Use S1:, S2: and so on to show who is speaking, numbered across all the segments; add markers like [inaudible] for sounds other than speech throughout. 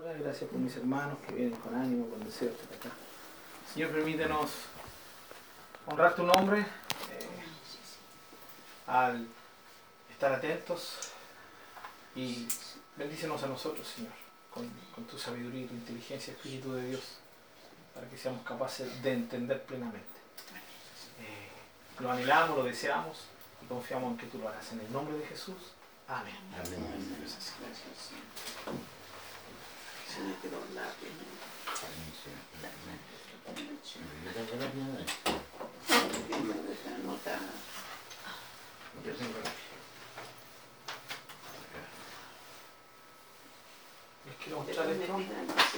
S1: Gracias por mis hermanos que vienen con ánimo, con deseo de acá. Señor, permítenos honrar tu nombre eh, al estar atentos y bendícenos a nosotros, Señor, con, tu sabiduría y tu inteligencia, Espíritu de Dios, para que seamos capaces de entender plenamente. Eh, lo anhelamos, lo deseamos y confiamos en que tú lo harás. En el nombre de Jesús. Amén.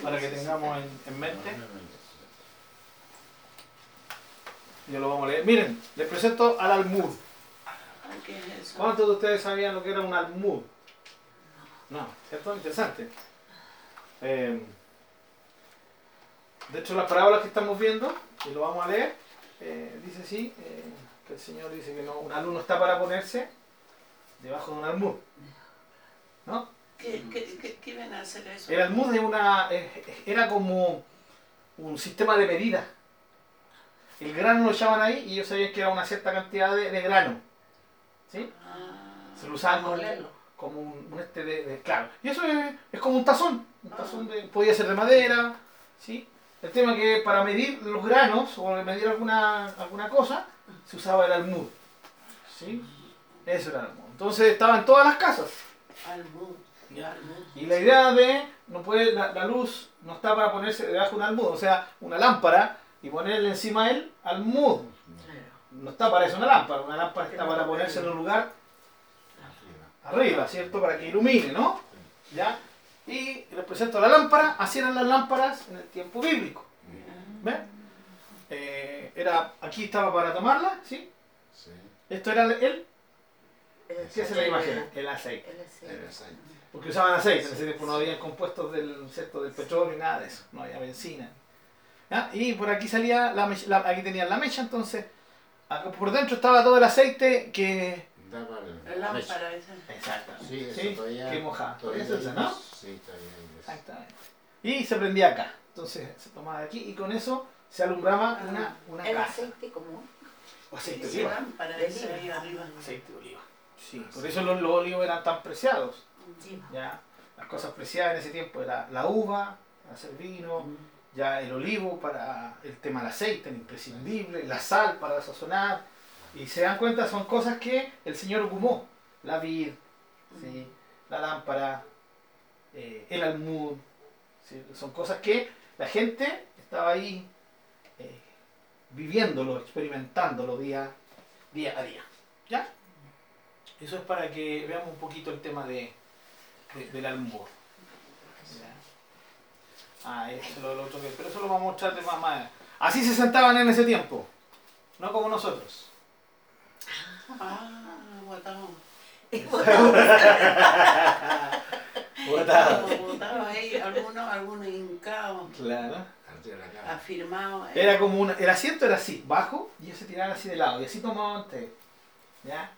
S1: Para que tengamos en, mente. Yo lo vamos a leer. Miren, les presento al almud. ¿Cuántos de ustedes sabían lo que era un almud? No, ¿cierto? Interesante. Eh, de hecho, las parábolas que estamos viendo, y lo vamos a leer, eh, dice así, eh, que el Señor dice que no, un alumno está para ponerse debajo de un almud. ¿No?
S2: ¿Qué, qué, qué, ven a hacer eso?
S1: El almud una, era como un sistema de medida. El grano lo echaban ahí y ellos sabían que era una cierta cantidad de, grano. ¿Sí? Ah, Se lo usaban como, un, este de, Claro. Y eso es, es como un tazón. Un tazón de, podía ser de madera. ¿sí? El tema es que para medir los granos o medir alguna, alguna cosa, se usaba el almud. ¿Sí? Eso era el almud. Entonces estaba en todas las casas.
S2: Almud.
S1: Y la idea de, no puede, la, luz no está para ponerse debajo de un almud, o sea, una lámpara y ponerle encima él almud. No está para eso una lámpara, una lámpara está para ponerse en un lugar arriba, ¿cierto? Para que ilumine, ¿no? ¿Ya? y les presento la lámpara, así eran las lámparas en el tiempo bíblico. ¿Ven? Eh, era, aquí estaba para tomarla, ¿sí? sí. Esto era el, ¿qué es la imagen? El aceite. El aceite. Porque usaban aceite, en ese tiempo no había compuestos del, ¿cierto? del petróleo ni nada de eso, no había benzina. Y por aquí salía, la, aquí tenían la mecha, entonces por dentro estaba todo el aceite que
S2: la lámpara.
S1: Exacto. Sí, eso ¿Sí? todavía. Que mojaba. Todavía usa, ¿no? Sí, todavía. Exactamente. Y se prendía acá. Entonces se tomaba de aquí y con eso se alumbraba ah, una, una
S3: ¿El aceite común?
S1: O aceite de oliva.
S2: Arriba.
S1: Aceite de oliva. Sí, por eso los, los olivos eran tan preciados. Ya, las cosas preciadas en ese tiempo era la uva, hacer vino, ya el olivo para el tema del aceite, el imprescindible, la sal para sazonar y se dan cuenta, son cosas que el Señor ocupó. La vid, la lámpara, eh, el almud. Son cosas que la gente estaba ahí eh, viviéndolo, experimentándolo día, día a día. ¿Ya? Eso es para que veamos un poquito el tema de, del almud. Ah, eso es lo, otro. Pero eso lo vamos a mostrar de más, más. Así se sentaban en ese tiempo. No como nosotros.
S2: Ah, botado.
S1: Botado.
S2: Botado ahí, algunos, algunos hincados.
S1: Claro.
S2: Afirmado.
S1: Era como una, el asiento era así, bajo, y ellos se tiraban así de lado, y así tomaban té. ¿Ya?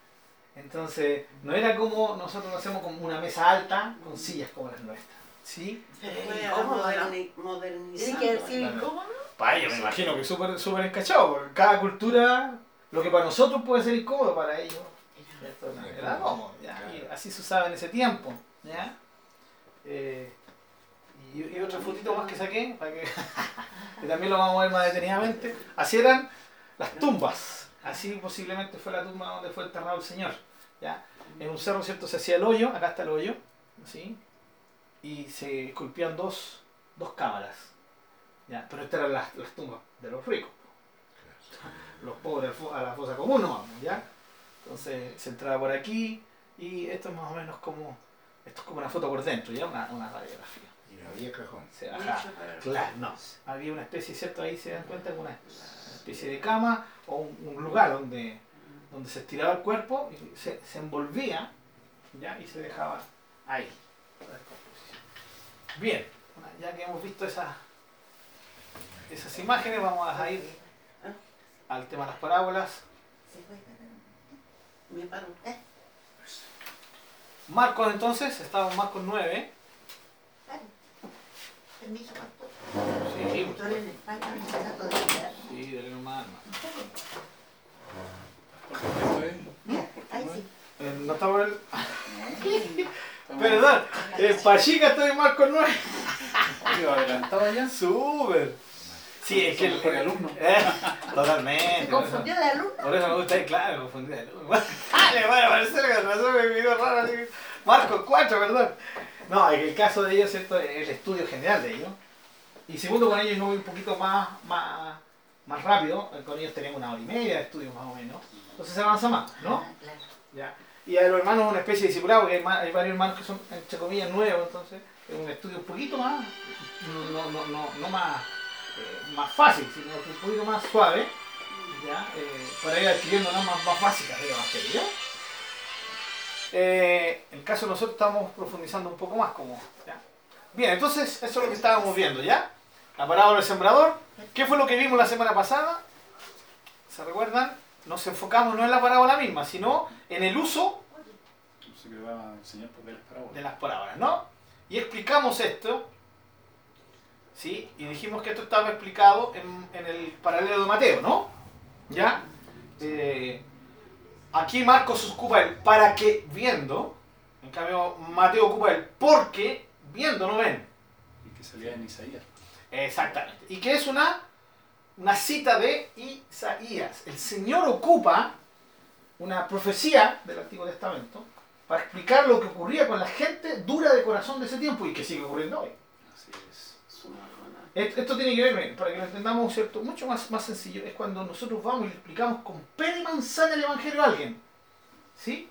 S1: Entonces, no era como nosotros hacemos como una mesa alta con sillas como las nuestras. ¿Sí?
S2: ¿Cómo modernizando.
S3: ¿Tiene que decir incómodo?
S1: Para ellos me imagino que súper super encachado, porque cada cultura lo que para nosotros puede ser incómodo, para ellos era cómodo. así se usaba en ese tiempo. ¿ya? Eh, y, otro fotito más que saqué, para [laughs] que, también lo vamos a ver más detenidamente. Así eran las tumbas. Así posiblemente fue la tumba donde fue enterrado el Señor. ¿ya? En un cerro, ¿cierto? Se hacía el hoyo, acá está el hoyo, ¿sí? y se esculpían dos, dos cámaras. ¿ya? Pero estas eran las, las tumbas de los ricos los pobres a la fosa común no vamos, ¿ya? Entonces se entraba por aquí y esto es más o menos como, esto es como una foto por dentro, ¿ya? Una, una radiografía.
S4: Y no había cajón.
S1: Se bajaba. Claro, no. Había una especie, ¿cierto? Ahí se dan cuenta, una especie de cama o un, lugar donde, donde se estiraba el cuerpo y se, se envolvía, ¿ya? Y se dejaba ahí. Bien, ya que hemos visto esas, esas imágenes, vamos a ir al tema de las parábolas.
S2: Me paro.
S1: ¿Eh? Marcos entonces, estamos en Marcos 9.
S3: permiso, pastor.
S1: Sí,
S3: Estoy en España, me trato de quedar.
S1: sí, de la hermana.
S3: Mira, ahí sí.
S1: Eh, No está por el. [laughs] Perdón, eh, Pachica estoy más con nueve. [laughs]
S4: adelantado ya.
S1: Súper. Sí, es que el,
S4: Mejor alumno.
S1: Eh, [laughs] totalmente.
S3: ¿Se confundió de alumno?
S1: Por eso me gusta ir, claro, me confundí de alumno. Ah, le a que razón me video raro así. Marco 4, perdón. No, es que el caso de ellos, ¿cierto? Es el estudio general de ellos. Y segundo, con ellos no voy un poquito más, más, más rápido. Con ellos tenemos una hora y media de estudio más o menos. Entonces se avanza más, ¿no?
S3: Ah, claro.
S1: Ya. Y a los hermanos una especie de discipulado, porque hay, varios hermanos que son, entre comillas, nuevos, entonces es un estudio un poquito más, no, no, no, no, no más, eh, más fácil, sino que un poquito más suave, ¿ya? Eh, para ir adquiriendo normas más básicas de Evangelio. ¿ya? Eh, en el caso de nosotros estamos profundizando un poco más, como, ¿ya? Bien, entonces eso es lo que estábamos viendo, ¿ya? La parábola del sembrador. ¿Qué fue lo que vimos la semana pasada? ¿Se recuerdan? Nos enfocamos no en la parábola misma, sino en el uso
S4: de las parábolas,
S1: ¿no? Y explicamos esto, ¿sí? Y dijimos que esto estaba explicado en, en el paralelo de Mateo, ¿no? ¿Ya? Eh, aquí Marcos ocupa el para que viendo, en cambio Mateo ocupa el porque viendo no ven.
S4: Y que salía en Isaías.
S1: Exactamente. Y que es una, una cita de Isaías. El Señor ocupa una profecía del Antiguo Testamento para explicar lo que ocurría con la gente dura de corazón de ese tiempo y que sigue ocurriendo hoy. Esto, tiene que ver, para que lo entendamos, ¿cierto? Mucho más, más sencillo, es cuando nosotros vamos y le explicamos con pera y manzana el Evangelio a alguien. ¿Sí?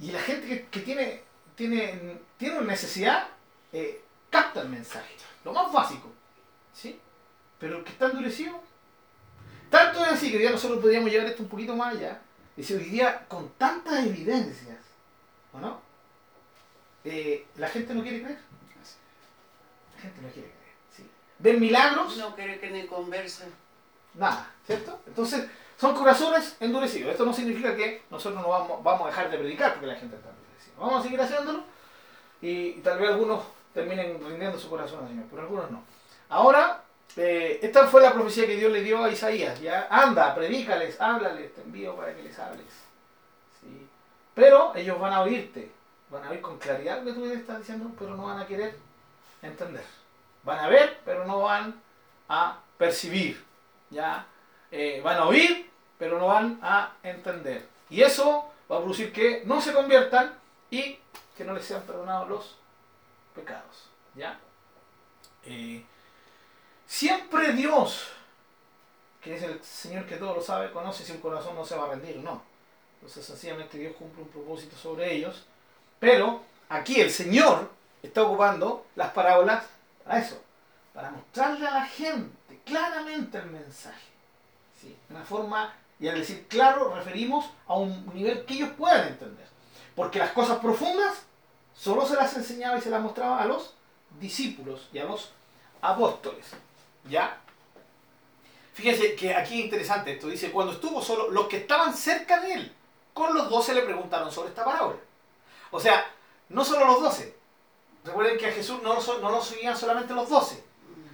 S1: Y la gente que, que tiene, tiene, tiene una necesidad, eh, capta el mensaje. Lo más básico. ¿Sí? Pero el que está endurecido, tanto es así que ya nosotros podríamos llevar esto un poquito más allá. Dice, hoy día, con tantas evidencias, ¿o no? Eh, la gente no quiere creer. La gente no quiere creer. Ven milagros,
S2: No quiere que ni converse.
S1: nada, ¿cierto? Entonces, son corazones endurecidos. Esto no significa que nosotros no vamos, vamos a dejar de predicar porque la gente está endurecida. Vamos a seguir haciéndolo y, y tal vez algunos terminen rindiendo su corazón al Señor, pero algunos no. Ahora, eh, esta fue la profecía que Dios le dio a Isaías. Ya, anda, predícales, háblales, te envío para que les hables. ¿Sí? Pero ellos van a oírte, van a oír con claridad lo que tú les estás diciendo, pero no van a querer entender. Van a ver, pero no van a percibir. ¿ya? Eh, van a oír, pero no van a entender. Y eso va a producir que no se conviertan y que no les sean perdonados los pecados. ¿ya? Eh, siempre Dios, que es el Señor que todo lo sabe, conoce si un corazón no se va a rendir o no. Entonces sencillamente Dios cumple un propósito sobre ellos. Pero aquí el Señor está ocupando las parábolas para eso, para mostrarle a la gente claramente el mensaje. ¿sí? De una forma, y al decir claro, referimos a un nivel que ellos puedan entender. Porque las cosas profundas solo se las enseñaba y se las mostraba a los discípulos y a los apóstoles. ¿Ya? Fíjense que aquí es interesante esto. Dice, cuando estuvo solo, los que estaban cerca de él, con los doce le preguntaron sobre esta parábola. O sea, no solo los doce. Recuerden que a Jesús no no lo seguían solamente los doce.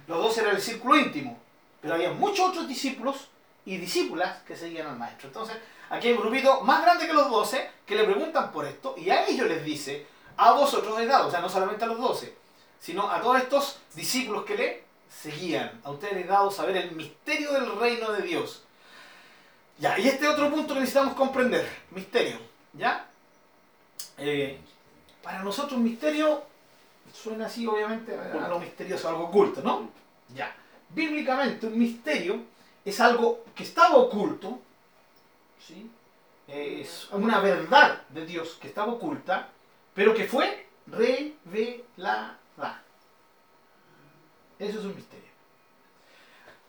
S1: Los doce era el círculo íntimo. Pero había muchos otros discípulos y discípulas que seguían al maestro. Entonces, aquí hay un grupito más grande que los doce que le preguntan por esto y a ellos les dice, a vosotros he dado, o sea, no solamente a los doce, sino a todos estos discípulos que le seguían. A ustedes les he dado saber el misterio del reino de Dios. Ya, y este otro punto que necesitamos comprender, misterio, ¿ya? Eh, para nosotros misterio suena así obviamente a lo misterioso, algo oculto, ¿no? Ya. Bíblicamente un misterio es algo que estaba oculto, ¿sí? Es una verdad de Dios que estaba oculta, pero que fue revelada. Eso es un misterio.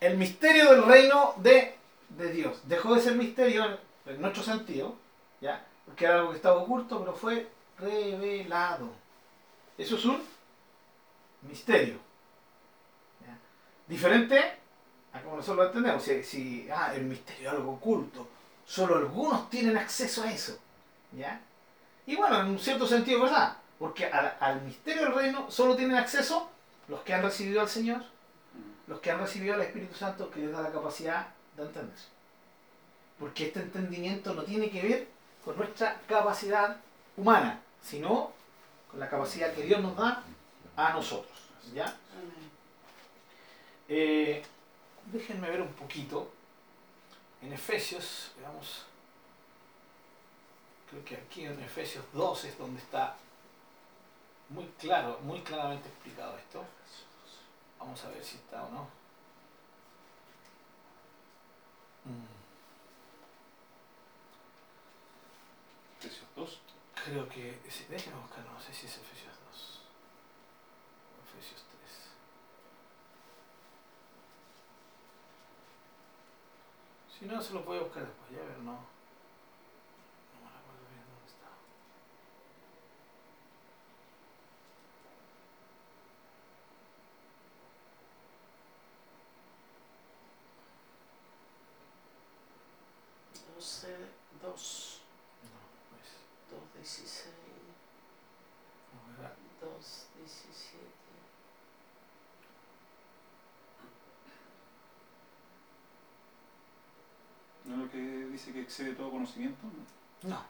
S1: El misterio del reino de, de Dios. Dejó de ser misterio en, en nuestro sentido, ¿ya? Porque era algo que estaba oculto, pero fue revelado. Eso es un misterio. Diferente a como nosotros lo entendemos. Si, ah, el misterio es algo oculto, solo algunos tienen acceso a eso. ¿ya? Y bueno, en un cierto sentido, ¿verdad? Porque al, al misterio del reino solo tienen acceso Los que han recibido al Señor, los que han recibido al Espíritu Santo que les da la capacidad de entender. Porque este entendimiento no tiene que ver con nuestra capacidad humana, sino con la capacidad que Dios nos da a nosotros. ¿ya? Eh, déjenme ver un poquito en Efesios, veamos, creo que aquí en Efesios 2 es donde está muy claro, muy claramente explicado esto. Vamos a ver si está o no. Mm,
S4: Efesios 2.
S1: Creo que, déjenme buscar, no sé si es Efesios 2 o Efesios 3. Si no, se lo puede buscar después, ya, no. No me acuerdo bien dónde está.
S2: Doce, dos,
S1: No, pues,
S2: dos, dieciséis,
S1: no, era-
S2: dos, diecisiete.
S4: ¿No es lo que dice que excede todo conocimiento? No.
S1: No.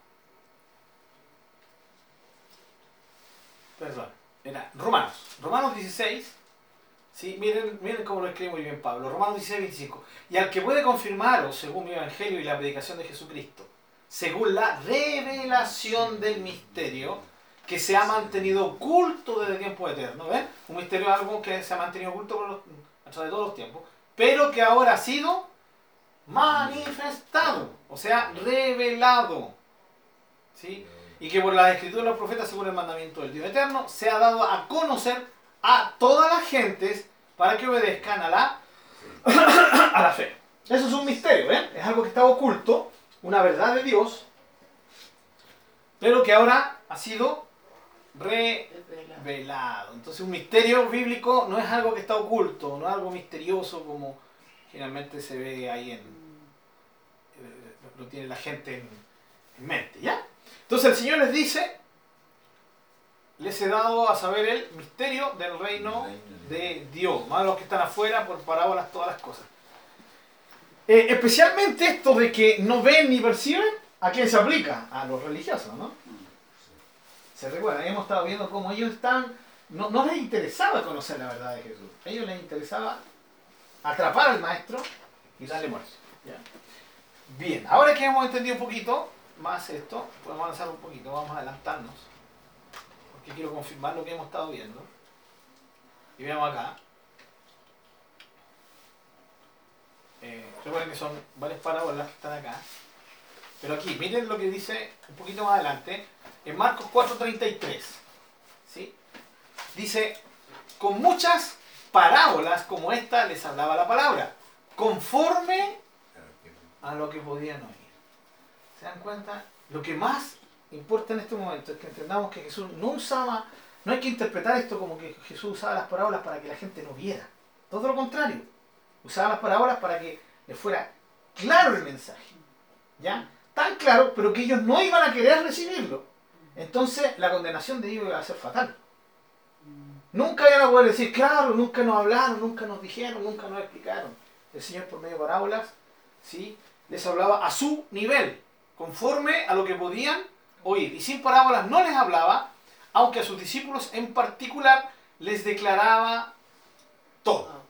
S1: Perdón. Era Romanos. Romanos 16. Sí, miren, miren cómo lo escribe muy bien Pablo. Romanos 16, 25. Y al que puede confirmaros, según mi evangelio y la predicación de Jesucristo, según la revelación del misterio que se ha mantenido oculto desde tiempo eterno. ¿Ven? Un misterio algo que se ha mantenido oculto por los, a través de todos los tiempos, pero que ahora ha sido manifestado, o sea, revelado. ¿Sí? Y que por las escrituras de los profetas, según el mandamiento del Dios eterno, se ha dado a conocer a todas las gentes para que obedezcan a la, [coughs] a la fe. Eso es un misterio, ¿ven? Es algo que estaba oculto, una verdad de Dios, pero que ahora ha sido
S2: Revela.
S1: revelado. Entonces un misterio bíblico no es algo que está oculto, no es algo misterioso como generalmente se ve ahí en, eh, lo tiene la gente en, en mente, ¿ya? Entonces el Señor les dice, les he dado a saber el misterio del reino de Dios, más los que están afuera por parábolas, todas las cosas. Eh, especialmente esto de que no ven ni perciben, ¿a quién se aplica? A los religiosos, ¿no? Se recuerdan, hemos estado viendo cómo ellos están, no, no les interesaba conocer la verdad de Jesús, a ellos les interesaba atrapar al maestro y darle muerte. Bien, ahora que hemos entendido un poquito más esto, podemos avanzar un poquito, vamos a adelantarnos, porque quiero confirmar lo que hemos estado viendo. Y veamos acá. Eh, recuerden que son varias parábolas que están acá. Pero aquí, miren lo que dice un poquito más adelante, en Marcos 4:33. ¿sí? Dice, con muchas parábolas como esta les hablaba la palabra, conforme a lo que podían oír. ¿Se dan cuenta? Lo que más importa en este momento es que entendamos que Jesús no usaba, no hay que interpretar esto como que Jesús usaba las parábolas para que la gente no viera. Todo lo contrario. Usaba las parábolas para que les fuera claro el mensaje. ¿Ya? Tan claro, pero que ellos no iban a querer recibirlo. Entonces la condenación de ellos iba a ser fatal. Nunca iban a poder decir, claro, nunca nos hablaron, nunca nos dijeron, nunca nos explicaron. El Señor por medio de parábolas, ¿sí? les hablaba a su nivel, conforme a lo que podían oír. Y sin parábolas no les hablaba, aunque a sus discípulos en particular les declaraba todo.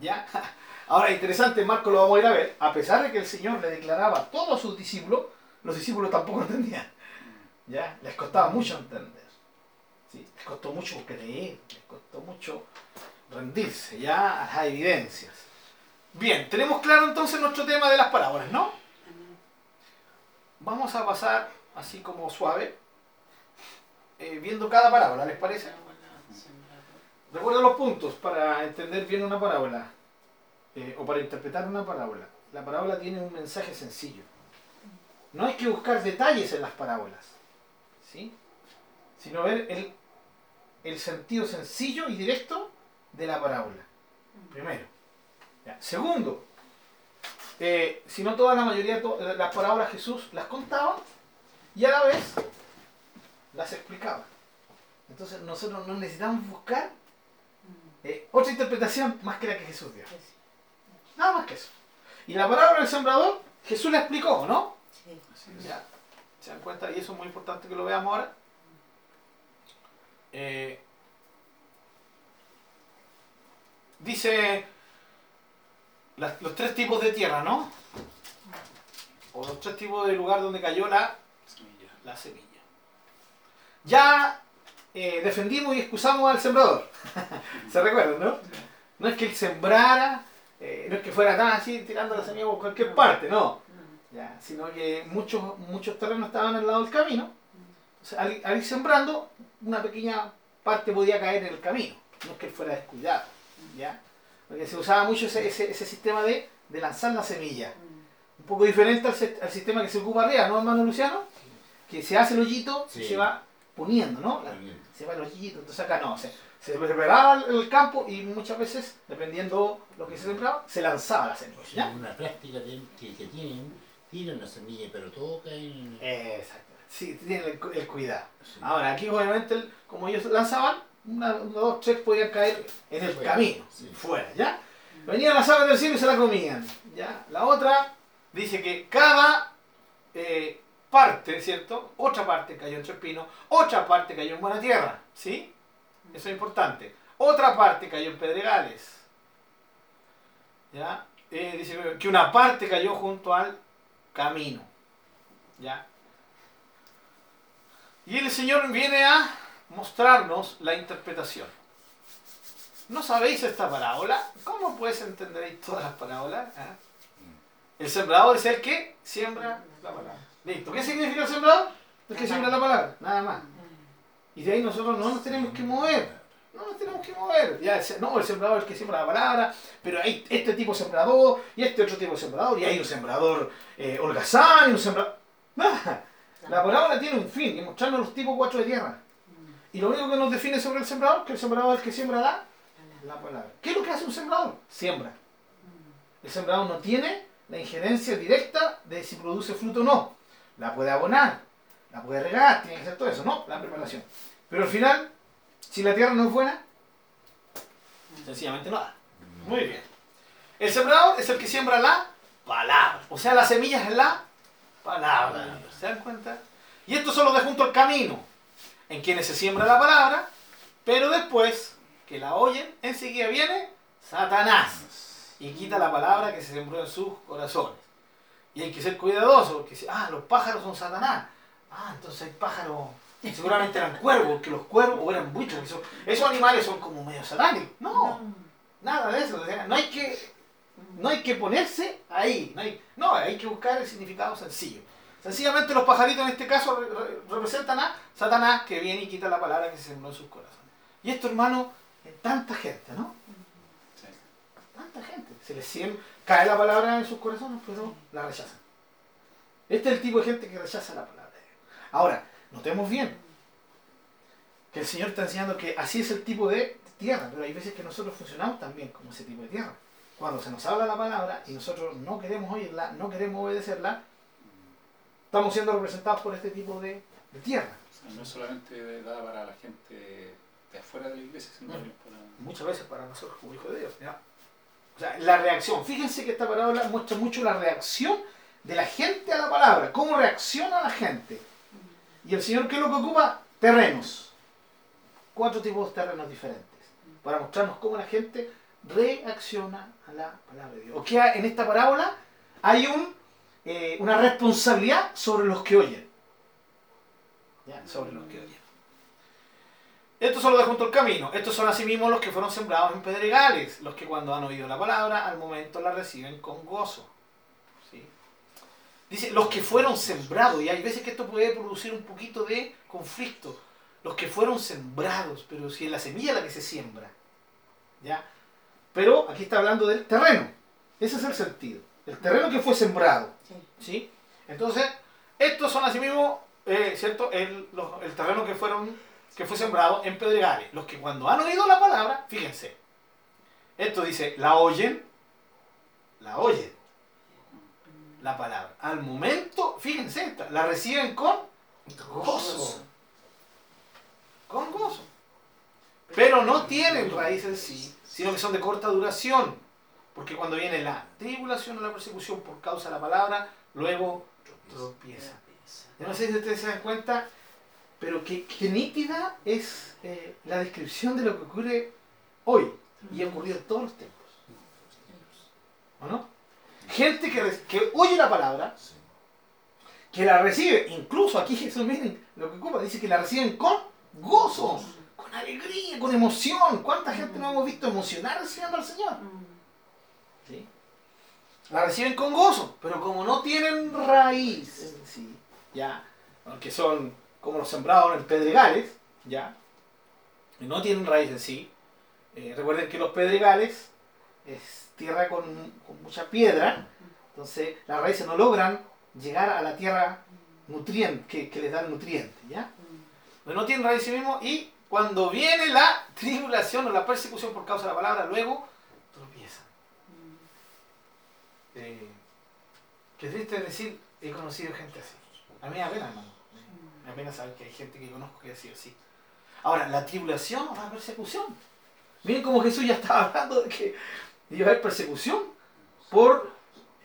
S1: ¿Ya? [laughs] Ahora, interesante, Marco lo vamos a ir a ver. A pesar de que el Señor le declaraba todo a sus discípulos, los discípulos tampoco [laughs] entendían. ¿Ya? Les costaba mucho entender. ¿Sí? Les costó mucho creer, les costó mucho rendirse ya a las evidencias. Bien, tenemos claro entonces nuestro tema de las parábolas, ¿no? Vamos a pasar así como suave, eh, viendo cada parábola, ¿les parece? Recuerda los puntos para entender bien una parábola eh, o para interpretar una parábola. La parábola tiene un mensaje sencillo. No hay que buscar detalles en las parábolas, ¿sí? sino ver el, el sentido sencillo y directo de la parábola. Primero. Ya. Segundo, eh, si no toda la mayoría de de las parábolas Jesús las contaba y a la vez las explicaba. Entonces nosotros no necesitamos buscar eh, otra interpretación más que la que Jesús dio. Nada más que eso. Y la parábola del sembrador, Jesús la explicó, ¿no?
S3: Sí.
S1: Ya, ¿Se dan cuenta? Y eso es muy importante que lo veamos ahora. Eh, dice las- los tres tipos de tierra, ¿no? O los tres tipos de lugar donde cayó la,
S4: Semilla.
S1: la semilla. Ya eh, defendimos y excusamos al sembrador. [laughs] ¿Se recuerdan, no? No es que él sembrara, eh, no es que fuera tan así tirando la semilla por cualquier parte, no. Ya, sino que muchos, muchos terrenos estaban al lado del camino. Al, al ir sembrando, una pequeña parte podía caer en el camino. No es que él fuera descuidado. ¿ya? Porque se usaba mucho ese, ese, ese sistema de, de lanzar la semilla. Un poco diferente al, sistema que se ocupa arriba, ¿no, hermano Luciano? Que se hace el hoyito y se va poniendo, ¿no? La- se va el hoyito, entonces acá no, se, se preparaba el, campo y muchas veces, dependiendo lo que se sembraba, se lanzaba la semilla.
S5: Una práctica que, que tienen, tiran la semilla, pero todo cae en...
S1: Exacto. Sí, tienen el, cu- el cuidado.
S5: Sí.
S1: Ahora, aquí obviamente, el- como ellos lanzaban, una, una, dos, tres podían caer en el
S5: Fuera,
S1: camino,
S5: sí.
S1: fuera, ¿ya? Venían las aves del cielo y se la comían, ¿ya? La otra dice que cada eh, parte, ¿cierto? Otra parte cayó entre espinos, otra parte cayó en buena tierra, ¿sí? Eso es importante. Otra parte cayó en pedregales, ¿ya? Eh, dice que una parte cayó junto al camino, ¿ya? Y el Señor viene a mostrarnos la interpretación. ¿No sabéis esta parábola? ¿Cómo pues entenderéis todas las parábolas? ah? El sembrador es el que siembra la palabra. Listo. ¿Qué significa el sembrador? El que siembra la palabra, nada más. Y de ahí nosotros no nos tenemos que mover. No nos tenemos que mover. Ya, no, el sembrador es el que siembra la palabra, pero hay este tipo sembrador y este otro tipo sembrador, y hay un sembrador eh, holgazán y un sembrador. Nada. La parábola tiene un fin, y mostrarnos los tipos cuatro de tierra. Y lo único que nos define sobre el sembrador, que el sembrador es el que siembra la, la palabra. ¿Qué es lo que hace un sembrador? Siembra. El sembrador no tiene la injerencia directa de si produce fruto o no. La puede abonar, la puede regar, tiene que hacer todo eso, ¿no? La preparación. Pero al final, si la tierra no es buena, sencillamente no da. Muy bien. El sembrador es el que siembra la palabra. O sea, la semilla es la palabra. ¿Se dan cuenta? Y esto solo de junto al camino, en quienes se siembra la palabra, pero después que la oyen, enseguida viene Satanás y quita la palabra que se sembró en sus corazones. Y hay que ser cuidadoso, porque si, ah, los pájaros son Satanás. Ah, entonces hay pájaros, seguramente eran cuervos, que los cuervos o eran buitres, que son- esos animales son como medio satánicos. No, nada de eso. no hay que no hay que ponerse ahí. No hay, no, hay que buscar el significado sencillo. Sencillamente los pajaritos en este caso re- re- representan a Satanás que viene y quita la palabra que se sembró en sus corazones. Y esto, hermano, en tanta gente, ¿no?
S4: Sí.
S1: Tanta gente. Se les siem- cae la palabra en sus corazones, pero la rechazan. Este es el tipo de gente que rechaza la palabra. de Dios. Ahora, notemos bien que el Señor está enseñando que así es el tipo de tierra, pero hay veces que nosotros funcionamos también como ese tipo de tierra. Cuando se nos habla la palabra y nosotros no queremos oírla, no queremos obedecerla, estamos siendo representados por este tipo de, de tierra.
S4: O sea, no es solamente dada para la gente de afuera de la iglesia, sino también para...
S1: muchas veces para nosotros como hijos de Dios. ¿ya? O sea, la reacción. Fíjense que esta parábola muestra mucho la reacción de la gente a la palabra, cómo reacciona la gente. Y el Señor, ¿qué es lo que ocupa? Terrenos. Cuatro tipos de terrenos diferentes. Para mostrarnos cómo la gente reacciona a la palabra de Dios. O que en esta parábola hay un, eh, una responsabilidad sobre los que oyen. ¿Ya? Sobre los que oyen. Estos son los de junto al camino. Estos son asimismo los que fueron sembrados en pedregales, los que cuando han oído la palabra, al momento la reciben con gozo. ¿Sí? Dice, los que fueron sembrados, y hay veces que esto puede producir un poquito de conflicto. Los que fueron sembrados, pero si es la semilla la que se siembra. ¿Ya? Pero aquí está hablando del terreno. Ese es el sentido. El terreno que fue sembrado.
S3: Sí.
S1: ¿Sí? Entonces, estos son asimismo, eh, ¿cierto? El, los- el terreno que fueron que fue sembrado en pedregales. Los que cuando han oído la palabra, fíjense, esto dice, la oyen, la oyen, la palabra. Al momento, fíjense, esta, la reciben con gozo. Con gozo. pero no tienen raíz en sí, sino que son de corta duración. Porque cuando viene la tribulación o la persecución por causa de la palabra, luego tropieza. Yo no sé si ustedes se dan cuenta, pero que, que nítida es eh, la descripción de lo que ocurre hoy y ha ocurrido en todos los tiempos. ¿O no? Gente que, que oye la palabra, que la recibe, incluso aquí Jesús, miren lo que ocupa, dice que la reciben con gozo, con alegría, con emoción. ¿Cuánta gente no hemos visto emocionar recibiendo al Señor? La reciben con gozo, pero como no tienen raíz sí, ya, aunque son como los sembrados en pedregales, ya, no tienen raíz en sí, eh, recuerden que los pedregales es tierra con, con mucha piedra, entonces las raíces no logran llegar a la tierra nutriente, que, les da el nutriente, ¿ya? Pero no tienen raíz en sí mismo y cuando viene la tribulación o la persecución por causa de la palabra, luego tropiezan. Eh, qué triste decir, he conocido gente así. A mí me da pena, hermano. Me da pena saber que hay gente que conozco que ha sido así. Ahora, la tribulación o la persecución. Miren cómo Jesús ya estaba hablando de que iba a haber persecución por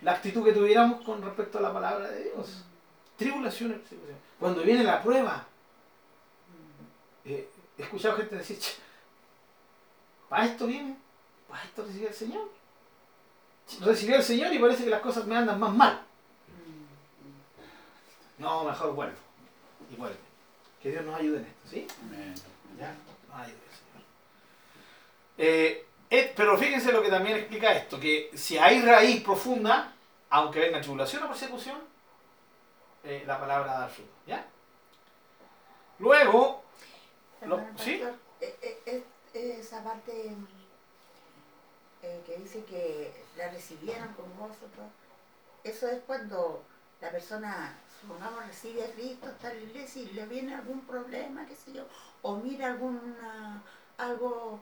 S1: la actitud que tuviéramos con respecto a la palabra de Dios. Tribulación y persecución. Cuando viene la prueba, eh, he escuchado gente decir, "Che, ¿para esto viene? ¿Para esto recibió el Señor? Recibió el Señor y parece que las cosas me andan más mal. No, mejor vuelvo. Y vuelve. Que Dios nos ayude en esto, ¿sí? Ya, nos ayude el Señor. Eh, eh, pero fíjense lo que también explica esto, que si hay raíz profunda, aunque venga tribulación o persecución, eh, la palabra da fruto, ¿ya? Luego, Lo- ¿sí?
S3: esa parte eh, que dice que la recibieron con gozo, todo, eso es cuando la persona, supongamos, recibe a Cristo, está en la iglesia y le viene algún problema, qué sé yo, o mira alguna, algo,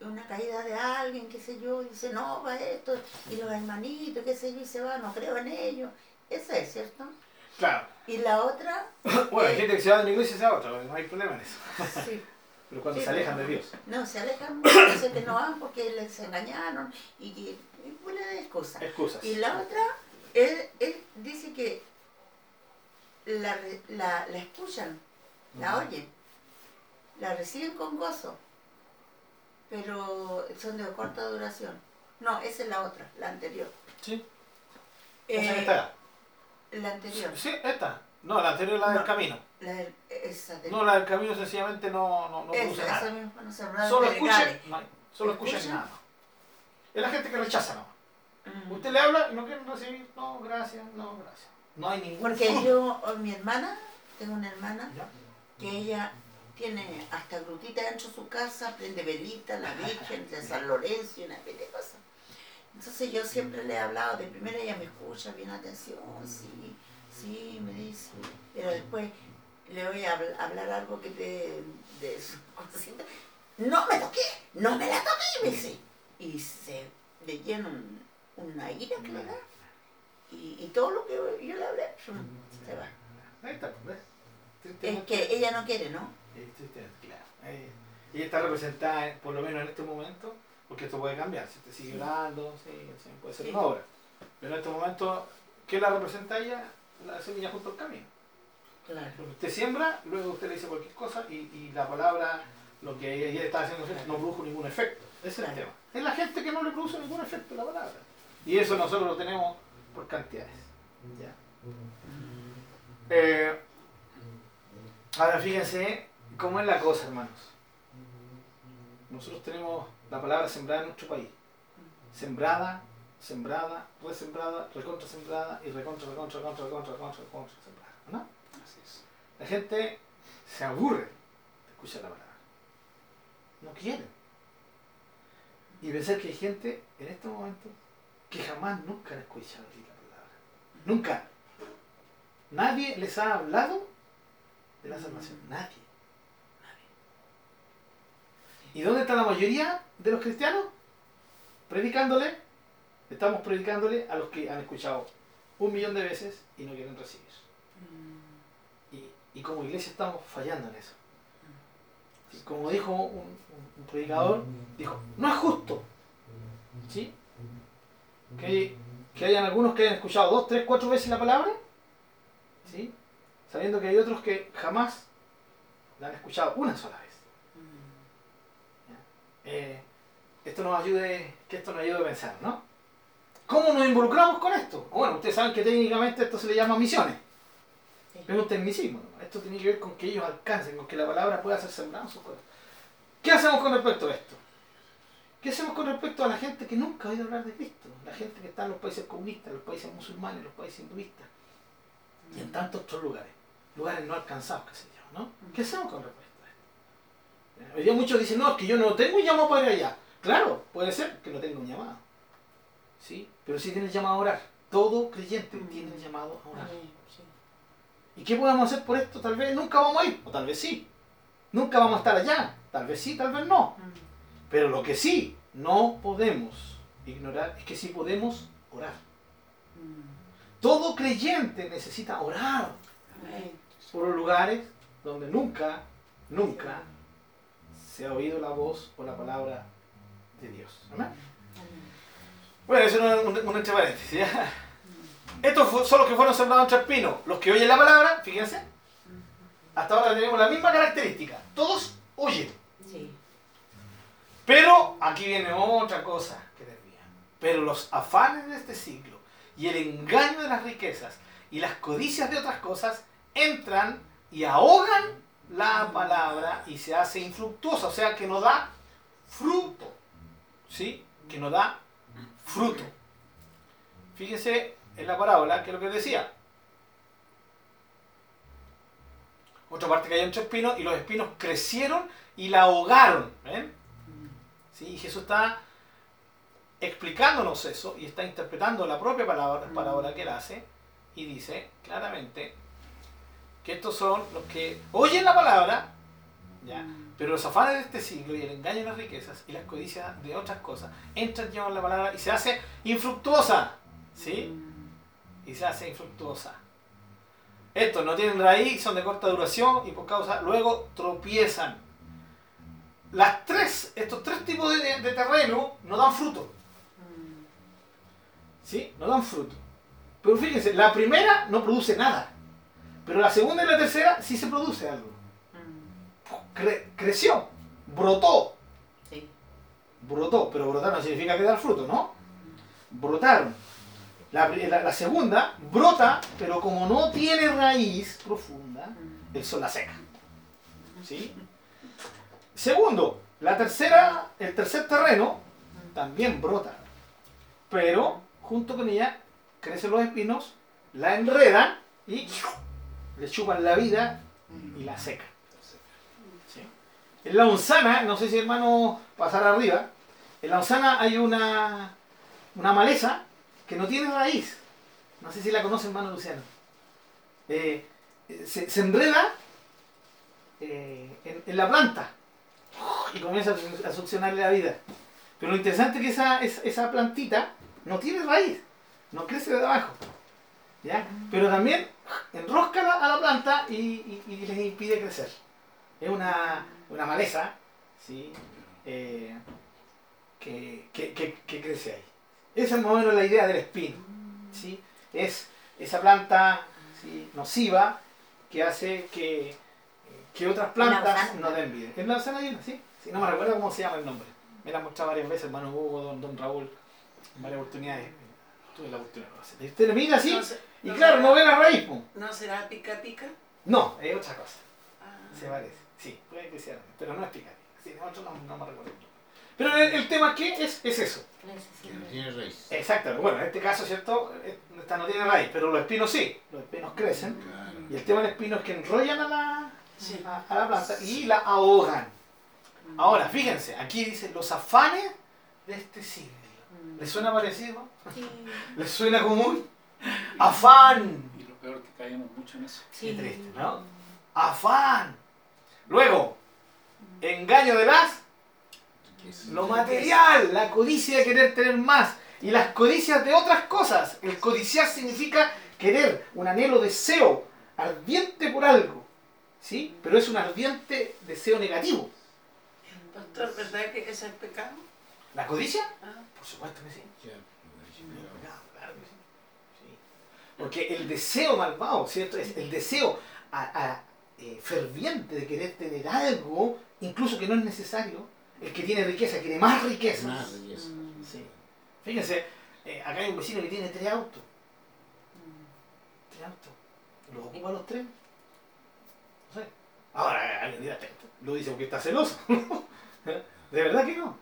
S3: una caída de alguien, qué sé yo, y dice, no, va esto, y los hermanitos, qué sé yo, y se va, no creo en ellos. Eso es, ¿cierto?
S1: claro,
S3: Y la otra,
S1: bueno, hay gente que se va de mi iglesia y se va a otra, no hay problema en eso.
S3: sí,
S1: Pero cuando
S3: Sí,
S1: se alejan de Dios.
S3: No, se alejan dicen que no van porque les engañaron y, y, y de excusas. Y la otra, él, él dice que la, la, la escuchan, la oyen, la reciben con gozo, pero son de corta duración. No, esa es la otra, la anterior.
S1: Sí.
S3: Eh,
S1: Esa que está.
S3: la anterior,
S1: Sí, esta. No, la anterior es la del
S3: No.
S1: camino.
S3: la del- esa de
S1: No, la del camino sencillamente no, no, no produce
S3: esa, esa
S1: nada.
S3: misma no se habla
S1: Solo escuchen,
S3: legales.
S1: no, solo escuchen
S3: ¿Escuchan?
S1: nada. Es la gente que rechaza nomás.
S3: Mm.
S1: Usted le habla y no quiere recibir, no, gracias, no, gracias. No hay ningún
S3: Porque yo, o mi hermana, tengo una hermana
S1: ¿Ya?
S3: que ella tiene hasta grutita dentro de su casa, prende velita, la Virgen de San Lorenzo y una pila de cosas. Entonces yo siempre le he hablado, de primera ella me escucha, bien atención, sí, sí, me dice, pero después le voy a habl- hablar algo que de, de su [laughs] cosita, no me toqué, no me la toqué, me dice, y se le llena un- una ira que le da, y, y todo lo que yo le hablé, se va.
S1: Ahí está, pues, ¿ves?
S3: Es que ella no quiere, ¿no?
S1: eh, claro. Ella está representada, por lo menos en este momento, porque esto puede cambiar. Si usted sigue sí, sí, puede ser
S3: Sí.
S1: una obra. Pero en este momento, ¿qué la representa ella? La semilla junto al camino.
S3: Claro.
S1: Usted siembra, luego usted le dice cualquier cosa y, y la palabra, lo que ella está haciendo, no produjo ningún efecto. Ese es el tema. Es la gente que no le produce ningún efecto la palabra. Y eso nosotros lo tenemos por cantidades. Ya. Eh, ahora fíjense cómo es la cosa, hermanos. Nosotros tenemos la palabra sembrada en nuestro país. Sembrada, sembrada, resembrada, recontra sembrada y recontra, recontra, recontra, recontra, recontra, recontra sembrada. ¿No?
S4: Así es.
S1: La gente se aburre de escuchar la palabra. No quieren. Y pensar que hay gente en estos momentos que jamás nunca han escuchado la palabra. Nunca. Nadie les ha hablado de la salvación. Nadie. Nadie. ¿Y dónde está la mayoría de los cristianos? Predicándole. Estamos predicándole a los que han escuchado un millón de veces y no quieren recibir. Y, y como iglesia estamos fallando en eso. Sí, Como dijo un, un- un predicador, dijo, no es justo. ¿Sí? Que, que hayan algunos que hayan escuchado dos, tres, cuatro veces la palabra, ¿sí? Sabiendo que hay otros que jamás la han escuchado una sola vez. Eh, esto nos ayude, que esto nos ayude a pensar, ¿no? ¿Cómo nos involucramos con esto? Bueno, ustedes saben que técnicamente esto se le llama misiones.
S3: Sí.
S1: Es un tecnicismo. ¿no? Esto tiene que ver con que ellos alcancen, con que la palabra pueda ser sembrada en sus corazones. ¿Qué hacemos con respecto a esto? ¿Qué hacemos con respecto a la gente que nunca ha oído hablar de Cristo? La gente que está en los países comunistas, en los países musulmanes, en los países hinduistas y en tantos otros lugares. Lugares no alcanzados, qué sé yo, ¿no? ¿Qué hacemos con respecto a esto? Hoy día muchos dicen, no, es que yo no tengo un llamado para ir allá. Claro, puede ser que no tenga un llamado. ¿Sí? Pero sí tiene el llamado a orar. Todo creyente
S3: Mm.
S1: tiene el llamado a orar.
S3: Sí.
S1: ¿Y qué podemos hacer por esto? Tal vez nunca vamos a ir, o tal vez sí. Nunca vamos a estar allá, tal vez sí, tal vez no. Pero lo que sí no podemos ignorar es que sí podemos orar. Todo creyente necesita orar
S2: Amén.
S1: por los lugares donde nunca, nunca se ha oído la voz o la palabra de Dios. ¿Amén? Bueno, eso es un, un entre paréntesis. ¿ya? Estos son los que fueron sembrados entre espinos. Los que oyen la palabra, fíjense, hasta ahora tenemos la misma característica. Todos oyen.
S3: Sí.
S1: Pero aquí viene otra cosa que desvía. Pero los afanes de este siglo y el engaño de las riquezas y las codicias de otras cosas entran y ahogan la palabra y se hace infructuosa, o sea que no da fruto. ¿Sí? Que no da fruto. Fíjense en la parábola que es lo que decía. Otra parte cayó entre espinos y los espinos crecieron y la ahogaron. ¿Ven? ¿Sí? Y Jesús está explicándonos eso y está interpretando la propia palabra,
S3: Mm.
S1: parábola que él hace y dice claramente que estos son los que oyen la palabra, ¿ya? Pero los afanes de este siglo y el engaño de las riquezas y las codicias de otras cosas entran llevan la palabra y se hace infructuosa. ¿sí? y se hace infructuosa. Estos no tienen raíz, son de corta duración y por causa luego tropiezan. Las tres, estos tres tipos de, terreno no dan fruto. ¿Sí? No dan fruto. Pero fíjense, la primera no produce nada. Pero la segunda y la tercera sí se produce algo. Cre- creció, brotó,
S3: Sí.
S1: brotó, pero brotar no significa que dar fruto, ¿no? Brotaron. La- la segunda brota, pero como no tiene raíz profunda, el sol la seca. ¿Sí? Segundo, la tercera, el tercer terreno también brota, pero junto con ella crecen los espinos, la enredan y le chupan la vida y la secan. En la onzana, no sé si hermano pasar arriba, en la onzana hay una, una maleza que no tiene raíz. No sé si la conoce hermano Luciano. Eh, se, se enreda eh, en, la planta y comienza a succionarle la vida. Pero lo interesante es que esa, esa, plantita no tiene raíz, no crece de abajo. ¿ya? Pero también enrosca a la planta y- y les impide crecer. Es una, una maleza ¿sí? Eh, que, que- que- que crece ahí. Esa es más o menos la idea del espino. ¿sí? Es esa planta ¿sí? nociva que hace que, que otras plantas no den vida. En la manzana una, ¿sí? Sí, no me recuerdo cómo se llama el nombre. Me la han mostrado varias veces, hermano Hugo, don, don Raúl, en varias oportunidades. Tuve la oportunidad de. Y Usted le mira así,
S2: No
S1: y
S2: no
S1: claro,
S2: será-
S1: no ve la raíz.
S2: ¿No será pica pica?
S1: No, es otra cosa.
S2: Ah.
S1: Se parece. Sí, puede que sea, pero no es picante. Sí, otro no, no me recuerdo. Pero el, el tema aquí es, es eso.
S5: Que no tiene raíz.
S1: Exactamente. Bueno, en este caso, ¿cierto? Esta no tiene raíz, pero los espinos sí. Los espinos crecen.
S5: Claro.
S1: Y el tema del espino es que enrollan a la,
S2: Sí.
S1: a, a la planta y la ahogan. Ahora, fíjense, aquí dice los afanes de este siglo. ¿Les suena parecido? [laughs] ¿Les suena común? Afán.
S4: Y lo peor es que caemos mucho en eso.
S1: Qué triste, ¿no? Afán. Luego, engaño de las Lo material, la codicia de querer tener más. Y las codicias de otras cosas. El codiciar significa querer, un anhelo, deseo, ardiente por algo. ¿Sí? Pero es un ardiente deseo negativo.
S2: Pastor, ¿verdad que ese es pecado?
S1: ¿La codicia?
S2: Ah,
S1: Por supuesto que sí.
S5: Ya,
S1: Claro, claro que sí. Sí. Porque el deseo malvado, ¿cierto? Es el deseo a- a, eh, ferviente de querer tener algo, incluso que no es necesario. El que tiene riqueza quiere más riquezas.
S5: Más riqueza.
S2: mm,
S1: Sí. Fíjense, eh, acá hay un vecino que tiene tres autos.
S2: mm.
S1: Tres autos. ¿Los ocupa los tres? No sé. Ahora alguien dirá, lo dice porque está celoso. [laughs] de verdad que no.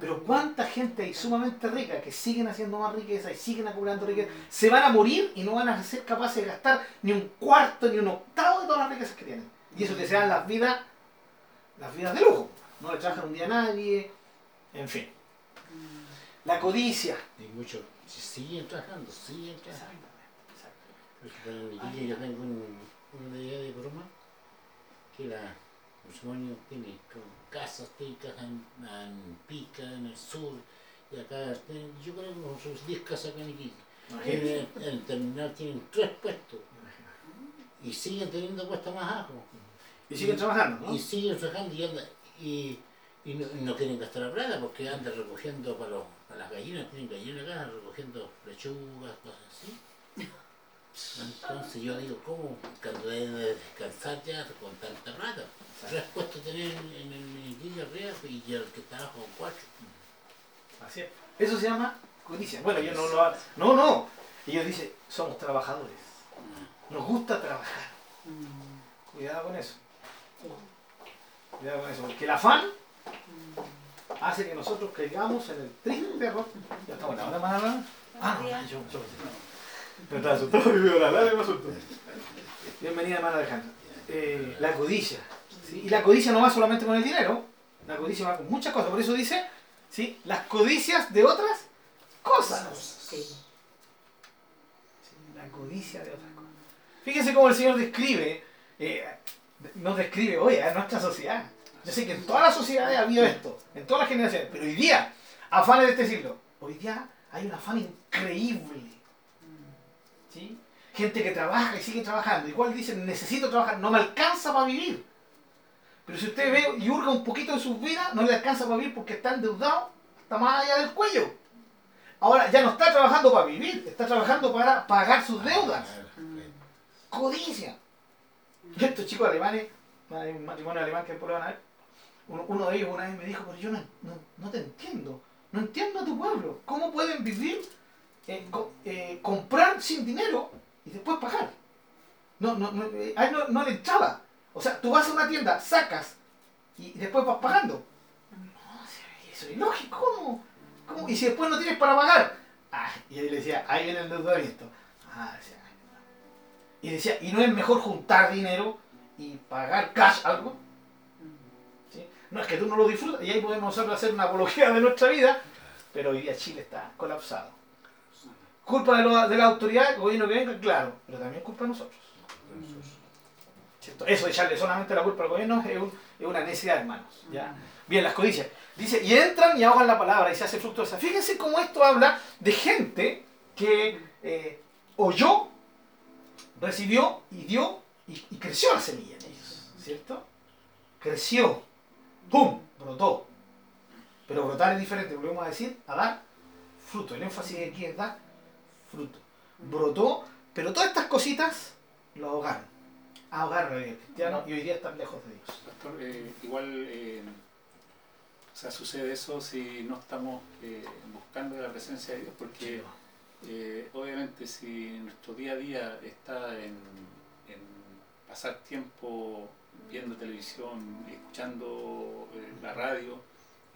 S1: Pero cuánta gente hay sumamente rica que siguen haciendo más riqueza y siguen acumulando riqueza, se van a morir y no van a ser capaces de gastar ni un cuarto ni un octavo de todas las riquezas que tienen. Y eso que sean las vidas, las vidas de lujo. No le trabajan un día a nadie, en fin. La codicia.
S5: Y muchos si siguen trabajando, siguen trabajando.
S1: Exactamente,
S5: niña yo tengo un, una idea de broma que la matrimonio tiene como casas, casas en, en Pica, en el sur, y acá yo creo que como sus 10 casas acá en Iquique. En el, en el terminal tienen tres puestos y siguen teniendo puestos más abajo.
S1: Y siguen trabajando, ¿no?
S5: Y siguen trabajando y, andan, y, y no, y no quieren gastar la plata porque andan recogiendo para, los, para las gallinas, tienen gallinas acá, recogiendo lechugas, cosas así. Entonces yo digo, ¿cómo? Cuando deben de descansar ya con tanta plata. Tres puestos tener en, el arriba y el que está abajo con cuatro.
S1: Así es. Eso se llama codicia. Bueno, yo no lo No, no. Ellos dicen, somos trabajadores. Nos gusta trabajar.
S2: Mm,
S1: Cuidado con eso. Cuidado con eso. Porque el afán hace que nosotros caigamos en el triste error. Ya estamos en la hora más. Ah, no, yo, yo. Me estaba asustado veo la larga y me asustó. Bienvenida, hermana Alejandra. Eh, la codicia. ¿sí? Y la codicia no va solamente con el dinero. La codicia va con muchas cosas. Por eso dice, ¿sí? Las codicias de otras cosas.
S3: Sí.
S1: Sí, La codicia de otras cosas. Fíjense cómo el Señor describe, eh, nos describe hoy a nuestra sociedad. Yo sé que en todas las sociedades ha habido esto, en todas las generaciones, pero hoy día, afanes de este siglo, hoy día hay un afán increíble. ¿Sí? Gente que trabaja y sigue trabajando. Igual dicen, necesito trabajar, no me alcanza para vivir. Pero si usted ve y hurga un poquito en sus vidas, no le alcanza para vivir porque está endeudado hasta más allá del cuello. Ahora ya no está trabajando para vivir, está trabajando para pagar sus deudas. Codicia. Y estos chicos alemanes, hay un matrimonio alemán que después lo van a ver, uno, uno de ellos una vez me dijo, pero yo no, no, no te entiendo, no entiendo a tu pueblo, ¿cómo pueden vivir, eh, eh, comprar sin dinero y después pagar? No, no, no, eh, a él no, no le entraba. O sea, tú vas a una tienda, sacas y después vas pagando. No, eso es ilógico, ¿cómo? ¿Cómo? Y si después no tienes para pagar. Ah, y ahí le decía, ahí viene el endeudamiento. Ah, decía, y decía, ¿y no es mejor juntar dinero y pagar cash algo? No es que tú no lo disfrutas, y ahí podemos nosotros hacer una apología de nuestra vida, pero hoy día Chile está colapsado. Culpa de, lo- de la autoridad, el gobierno que venga, claro, pero también culpa de nosotros. ¿Cierto? Eso de echarle solamente la culpa al gobierno es, un- es una necesidad, hermanos. ¿ya? Bien, las codicias. Dice, y entran y ahogan la palabra y se hace fructuosa. Fíjense cómo esto habla de gente que eh, oyó, recibió y dio y, y creció la semilla en ellos. ¿Cierto? Creció. ¡Pum! Brotó. Pero brotar es diferente, volvemos a decir, a dar fruto. El énfasis aquí es dar fruto. Brotó, pero todas estas cositas lo ahogaron. Ahogaron vida cristiana y hoy día están lejos de Dios.
S4: Pastor, eh, igual, eh, o sea, sucede eso si no estamos eh, buscando la presencia de Dios, porque eh, obviamente si nuestro día a día está en, en pasar tiempo viendo televisión, escuchando la radio,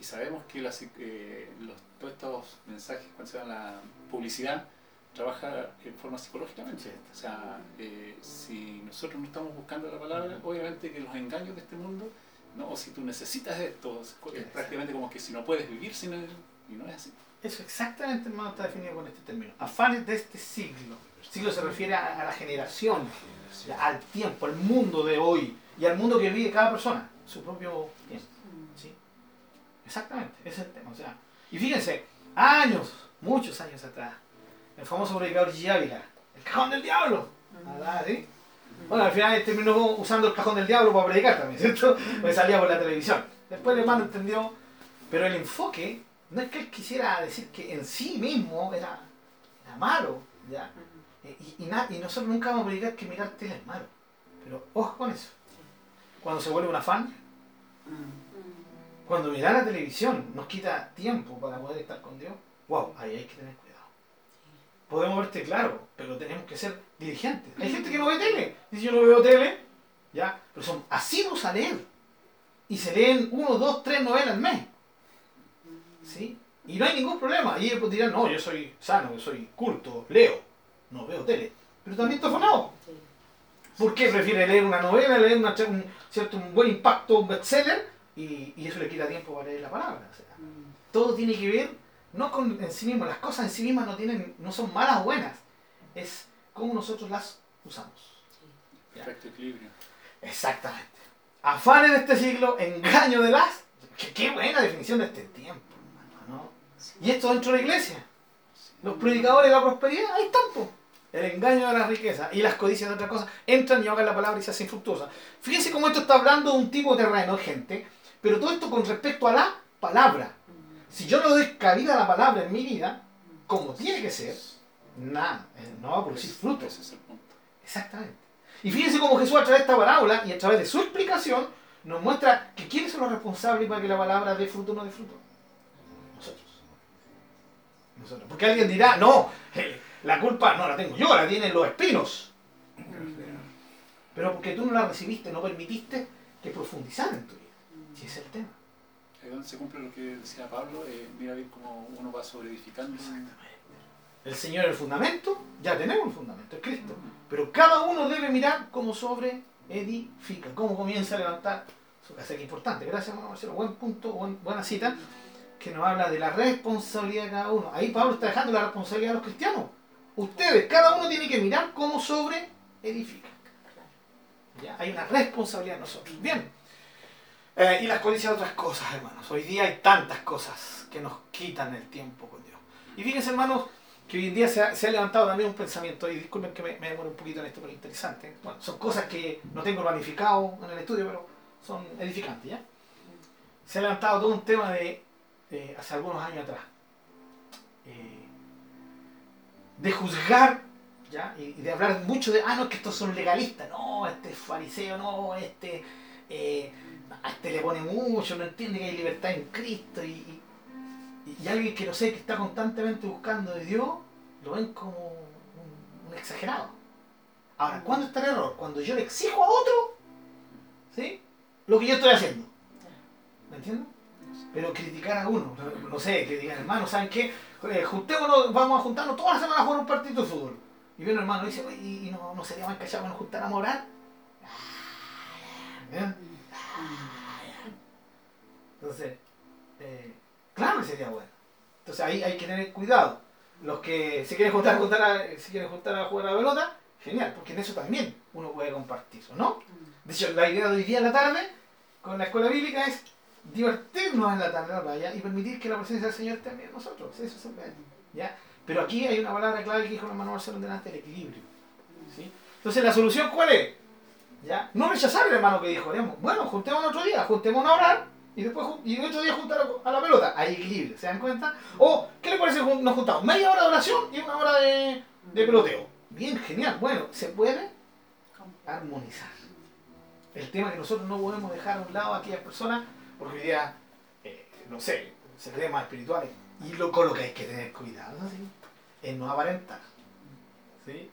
S4: y sabemos que las, eh, los, todos estos mensajes, cuando se llama la publicidad, trabaja en forma psicológicamente.
S1: Sí.
S4: O sea, eh, si nosotros no estamos buscando la palabra, obviamente que los engaños de este mundo, no, o si tú necesitas esto, es prácticamente como que si no puedes vivir sin él, y no es así.
S1: Eso exactamente, hermano, está definido con este término. Afanes de este siglo. Siglo se refiere a, a la generación, al tiempo, al mundo de hoy y al mundo que vive cada persona, su propio tiempo. ¿sí? Exactamente, ese es el tema. O sea, y fíjense, años, muchos años atrás, el famoso predicador Gigi Ávila, el cajón del diablo. ¿verdad? ¿Sí? Bueno, al final terminó usando el cajón del diablo para predicar también, ¿cierto? Porque salía por la televisión. Después el hermano entendió, pero el enfoque no es que él quisiera decir que en sí mismo era, era malo, ¿ya? Y, y, na- y nosotros nunca vamos a predicar que mirar tele es malo. Pero ojo con eso. Cuando se vuelve un afán, cuando mirar la televisión nos quita tiempo para poder estar con Dios, wow, ahí hay que tener cuidado. Podemos verte claro, pero tenemos que ser diligentes. Hay gente que no ve tele. Dice yo no veo tele, ya, pero son asiduos a leer. Y se leen uno, dos, tres novelas al mes. ¿Sí? Y no hay ningún problema. Y ellos dirán, no, yo soy sano, yo soy culto, leo, no veo tele. Pero también está afanado. ¿Por qué prefiere leer una novela, leer una, un, ¿cierto? un buen impacto, un bestseller, y, y eso le quita tiempo para leer la palabra? O sea, todo tiene que ver, no con en sí mismo, las cosas en sí mismas no, tienen, no son malas o buenas, es cómo nosotros las usamos.
S4: Perfecto equilibrio.
S1: Exactamente. Afanes de este siglo, engaño de las... Qué, qué buena definición de este tiempo, hermano, ¿no? Y esto dentro de la iglesia. Los predicadores de la prosperidad, ahí están, po. El engaño de la riqueza y las codicias de otra cosa entran y ahogan la palabra y se hacen infructuosas. Fíjense cómo esto está hablando de un tipo de terreno, gente, pero todo esto con respecto a la palabra. Si yo no doy cabida a la palabra en mi vida, como tiene que ser, nada, eh, no va a producir frutos.
S4: Ese es el punto.
S1: Exactamente. Y fíjense cómo Jesús a través de esta parábola y a través de su explicación nos muestra que quiénes son los responsables para que la palabra dé fruto o no dé fruto. Nosotros. Nosotros. Porque alguien dirá, no, eh, la culpa no la tengo yo, la tienen los espinos. Pero porque tú no la recibiste, no permitiste que profundizara en tu vida. Si es el tema.
S4: Donde se cumple lo que decía Pablo, eh, mira bien cómo uno va sobreedificando.
S1: El Señor es el fundamento, ya tenemos el fundamento, es Cristo. Pero cada uno debe mirar cómo sobre edifica, cómo comienza a levantar su casa. Que importante, gracias hermano Marcelo, buen punto, buen- buena cita, que nos habla de la responsabilidad de cada uno. Ahí Pablo está dejando la responsabilidad de los cristianos. Ustedes, cada uno tiene que mirar cómo sobre edifica. ¿Ya? Hay una responsabilidad en nosotros. Bien. Eh, y las codicias de otras cosas, hermanos. Hoy día hay tantas cosas que nos quitan el tiempo con Dios. Y fíjense, hermanos, que hoy en día se ha, se ha levantado también un pensamiento, y disculpen que me, me demore un poquito en esto, pero interesante. Bueno, son cosas que no tengo planificado en el estudio, pero son edificantes, ¿ya? Se ha levantado todo un tema de, hace algunos años atrás, eh, de juzgar, ¿ya? Y, y de hablar mucho de, ah, no, es que estos son legalistas, no, este es fariseo, no, este, eh, este le pone mucho, no entiende que hay libertad en Cristo, y- y, alguien que no sé, que está constantemente buscando de Dios, lo ven como un, exagerado. Ahora, ¿cuándo está el error? Cuando yo le exijo a otro, ¿sí? Lo que yo estoy haciendo. ¿Me entiendes? Pero criticar a uno, no- sé, digan, hermano, ¿saben qué? Eh, juntémonos, vamos a juntarnos toda la semana a jugar un partido de fútbol. Y viene un hermano y dice, "Oye, ¿y, no, no sería más callado que nos juntáramos a orar? Entonces, eh, claro que sería bueno. Entonces ahí hay que tener cuidado. Los que se quieren juntar, juntar a, se quieren juntar a jugar a la pelota, genial, porque en eso también uno puede compartir, ¿o ¿no? De hecho, la idea de hoy día en la tarde con la escuela bíblica es divertirnos en la tarde la playa y permitir que la presencia del Señor esté en nosotros. Eso es el ¿ya? Pero aquí hay una palabra clave que dijo el hermano Marcelo delante, el equilibrio. ¿sí? Entonces, ¿la solución cuál es? ¿Ya? No rechazar el hermano que dijo, digamos, bueno, juntémonos otro día, juntémonos a orar y después y otro día juntar a, la pelota. Hay equilibrio, ¿se dan cuenta? O, ¿qué le parece nos juntamos? Media hora de oración y una hora de, de peloteo. Bien, genial. Bueno, se puede armonizar. El tema es que nosotros no podemos dejar a un lado a aquellas personas porque hoy día, eh, no sé, se creen más espirituales. Y lo, con que hay que tener cuidado, ¿sí? Es no aparentar. ¿Sí?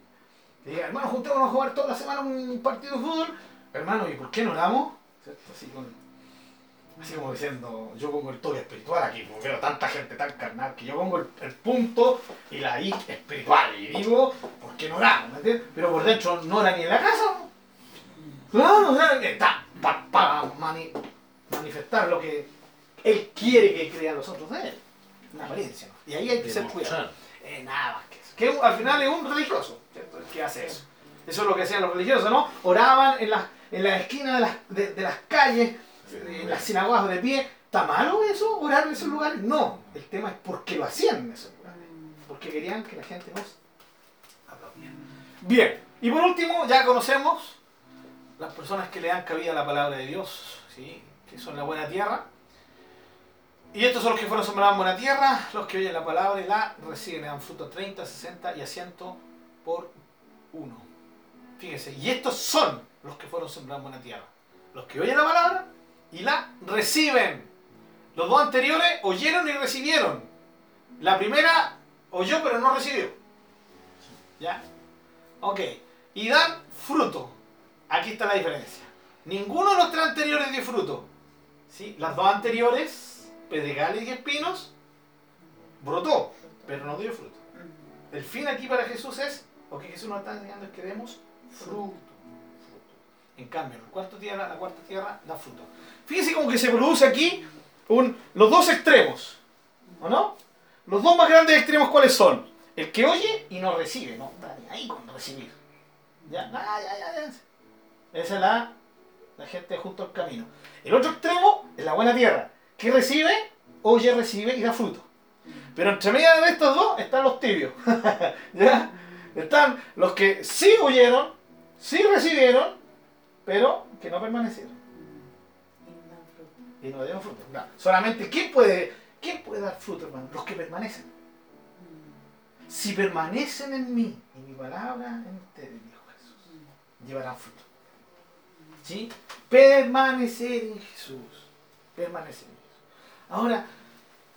S1: Que digan, hermano, juntémonos a jugar toda la semana un partido de fútbol. Hermano, ¿y por qué no oramos? ¿Cierto? Así, con, así como diciendo, yo pongo el toque espiritual aquí, porque veo tanta gente tan carnal que yo pongo el, el punto y la I espiritual. Y digo, ¿por qué no oramos? ¿Me entiendes? Pero por dentro no ora ni en la casa. Claro, o sea, está para manifestar lo que él quiere que crean los otros de él. Una apariencia. ¿no? Y ahí hay que ser cuidado. Eh, nada más que. Que al final es un religioso, ¿cierto? El que hace eso. Eso es lo que hacían los religiosos, ¿no? Oraban en las en la esquinas de las, de, de las calles, en las sinagogas de pie. ¿Está malo eso, orar en esos lugares? No. El tema es por qué lo hacían en esos lugares. Porque querían que la gente aplaudiera. Bien. Y por último, ya conocemos las personas que le dan cabida a la palabra de Dios, ¿sí? que son la buena tierra. Y estos son los que fueron sembrados en buena tierra, los que oyen la palabra y la reciben, y dan fruto 30, 60 y a 100 por uno. Fíjense, y estos son los que fueron sembrados en buena tierra. Los que oyen la palabra y la reciben. Los dos anteriores oyeron y recibieron. La primera oyó pero no recibió. ¿Ya? Ok. Y dan fruto. Aquí está la diferencia. Ninguno de los tres anteriores dio fruto. ¿Sí? Las dos anteriores, pedregales y espinos, brotó, pero no dio fruto. El fin aquí para Jesús es, lo que Jesús nos está enseñando es que demos fruto. En cambio, la cuarta tierra, la cuarta tierra da fruto. Fíjense como que se produce aquí un, los dos extremos. ¿O no? Los dos más grandes extremos, ¿cuáles son? El que oye y no recibe, no está ni ahí con recibir. Ya, ya, ya, ya. Esa es la, la gente junto al camino. El otro extremo es la buena tierra, que recibe, oye, recibe y da fruto. Pero entre medio de estos dos están los tibios. [laughs] ¿Ya? Están los que sí oyeron, sí recibieron, pero que no permanecieron. Y no dieron fruto. No. Solamente, ¿quién puede, ¿quién puede dar fruto, hermano? Los que permanecen. Si permanecen en mí y mi palabra en ustedes, dijo Jesús, llevarán fruto. ¿Sí? Permanecer en Jesús. Permanecer. Ahora,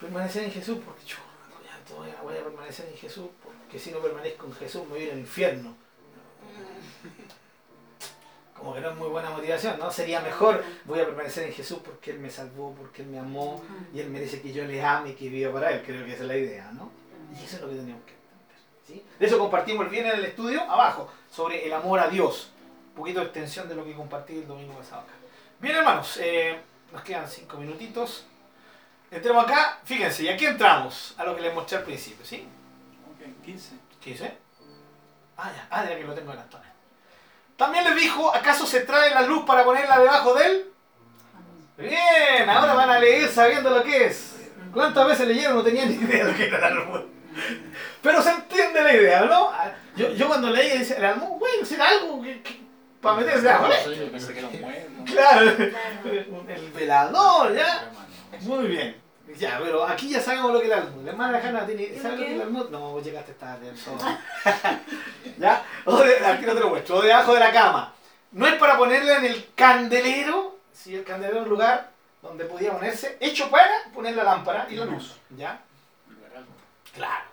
S1: permanecer en Jesús, porque yo ya voy a, permanecer en Jesús, porque si no permanezco en Jesús me voy a ir al infierno. Como que no es muy buena motivación, ¿no? Sería mejor, voy a permanecer en Jesús porque Él me salvó, porque Él me amó y Él merece que yo le ame y que viva para Él. Creo que esa es la idea, ¿no? Y eso es lo que tenemos que entender. ¿sí? De eso compartimos bien en el estudio abajo, sobre el amor a Dios. Un poquito de extensión de lo que compartí el domingo pasado acá. Bien, hermanos, eh, nos quedan cinco minutitos. Entremos acá, fíjense, y aquí entramos a lo que les mostré al principio, ¿sí?
S4: Ok, 15.
S1: ¿Qué dice? Ah, ya, ah, ya que lo tengo adelantado. También les dijo, ¿acaso se trae la luz para ponerla debajo de él? Bien, ahora van a leer sabiendo lo que es. ¿Cuántas veces leyeron? No tenían ni idea de lo que era el almud. Pero se entiende la idea, ¿no? Yo, yo cuando leí decía, el almud, bueno, será algo que, que- para meterse
S4: mueble.
S1: Claro, [laughs] el velador, ¿ya? Muy bien. Ya, pero aquí ya sabemos lo que es el almud. La hermana Hanna tiene, ¿sabe lo que es el almud? No, vos llegaste tarde. [laughs] ¿Ya? O de, aquí no te lo muestro. O debajo de la cama. No es para ponerla en el candelero, si el candelero es un lugar donde podía ponerse, hecho para poner la lámpara y la luz. ¿Ya? Claro.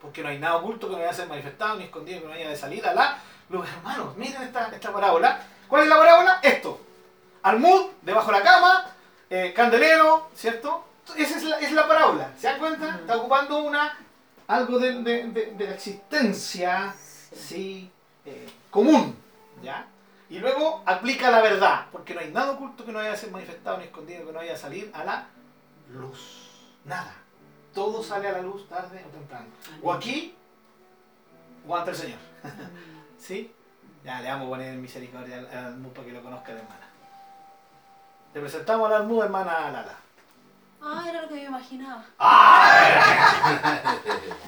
S1: Porque no hay nada oculto que no vaya a ser manifestado ni escondido que no vaya de salir a la luz. Hermanos, miren esta, esta parábola. ¿Cuál es la parábola? Esto. Almud, debajo de la cama, eh, candelero, ¿cierto? Esa es la, es la parábola. ¿Se dan cuenta? Está ocupando una algo de, de- de- de la existencia sí, eh, común. ¿ya? Y luego aplica la verdad, porque no hay nada oculto que no vaya a ser manifestado ni escondido que no vaya a salir a la luz. Nada. Todo sale a la luz tarde o temprano. O aquí, o ante el Señor. [laughs] ¿Sí? Ya, le vamos a poner en misericordia al, al para que lo conozca la hermana. Le presentamos al almud, hermana Lala.
S6: Ah, era lo que yo imaginaba.
S1: ¡Ah!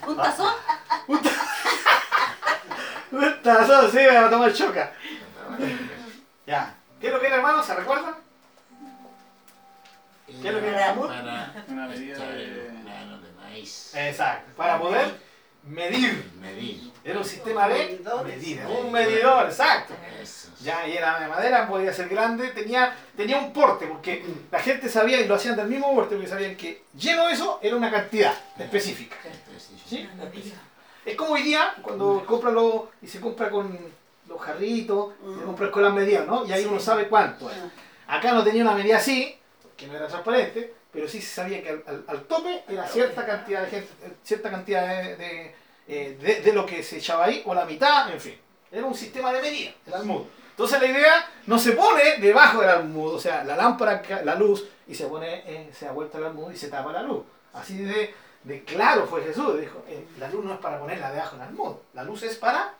S6: ¿Un tazón?
S1: Un [laughs] tazo, sí, me va a tomar choca. Ya. ¿Qué es lo que era, hermano? ¿Se recuerdan? ¿Qué es lo que era el almud?
S5: Para
S4: Una medida de
S5: maíz.
S1: Exacto. Para poder medir.
S5: Medir.
S1: Era un sistema de
S3: Medidores.
S1: medir. Un medidor, exacto.
S5: Eso.
S1: Ya, y era de madera, podía ser grande, tenía, tenía un porte, porque la gente sabía, y lo hacían del mismo porte, porque sabían que lleno de eso era una cantidad específica. ¿Sí? Es como hoy día, cuando compra lo, y se compra con los jarritos, se compra con las medidas, ¿no? Y ahí uno sabe cuánto es. Acá no tenía una medida así, que no era transparente, pero sí se sabía que al, al- al tope era cierta cantidad de gente, cierta cantidad de, de, eh, de- de lo que se echaba ahí, o la mitad, en fin. Era un sistema de medida, el almud. Entonces la idea no se pone debajo del almud, o sea, la lámpara, la luz, y se pone, eh, se da vuelta el almud y se tapa la luz. Así de, de claro fue Jesús, dijo, eh, la luz no es para ponerla debajo del almud, la luz es para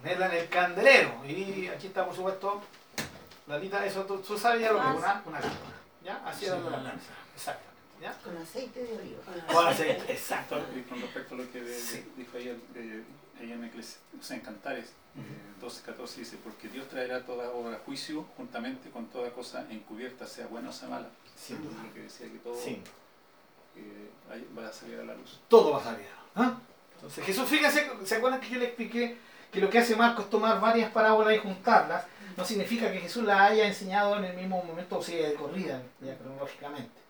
S1: ponerla en el candelero. Y aquí está, por supuesto, Lalita, eso tú, tú sabes ya lo que es una, una lámpara. ¿Ya? Así era la lámpara. Exactamente. ¿Ya?
S3: Con aceite de oliva.
S1: Con aceite, exacto.
S4: Y con respecto a lo que de-
S1: Sí.
S4: dijo ella, de- ella en Eclesi- o sea, en Cantares eh, 12, 14 dice, porque Dios traerá toda obra a juicio juntamente con toda cosa encubierta, sea buena o sea mala.
S1: Sin duda.
S4: Lo que decía que todo
S1: Sí.
S4: eh, va a salir a la luz.
S1: todo va a salir. ¿ah? Entonces Jesús, fíjense, ¿se acuerdan que yo le expliqué que lo que hace Marco es tomar varias parábolas y juntarlas? No significa que Jesús las haya enseñado en el mismo momento, o sea, de corrida, cronológicamente.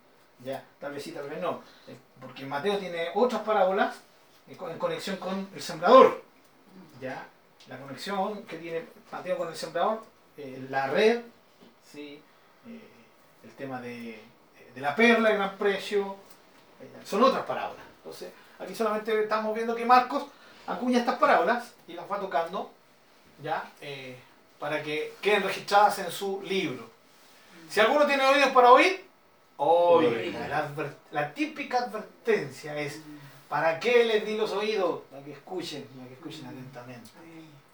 S1: Ya, tal vez sí, tal vez no. Eh, Porque Mateo tiene otras parábolas eh, en conexión con el sembrador. Ya, la conexión que tiene Mateo con el sembrador, eh, la red, ¿sí? El tema de, de la perla, el gran precio, son otras parábolas. Entonces, aquí solamente estamos viendo que Marcos acuña estas parábolas y las va tocando ya eh, para que queden registradas en su libro. Si alguno tiene oídos para oír, oiga. La, típica advertencia es, ¿para qué les di los oídos? Para que escuchen, para que escuchen atentamente.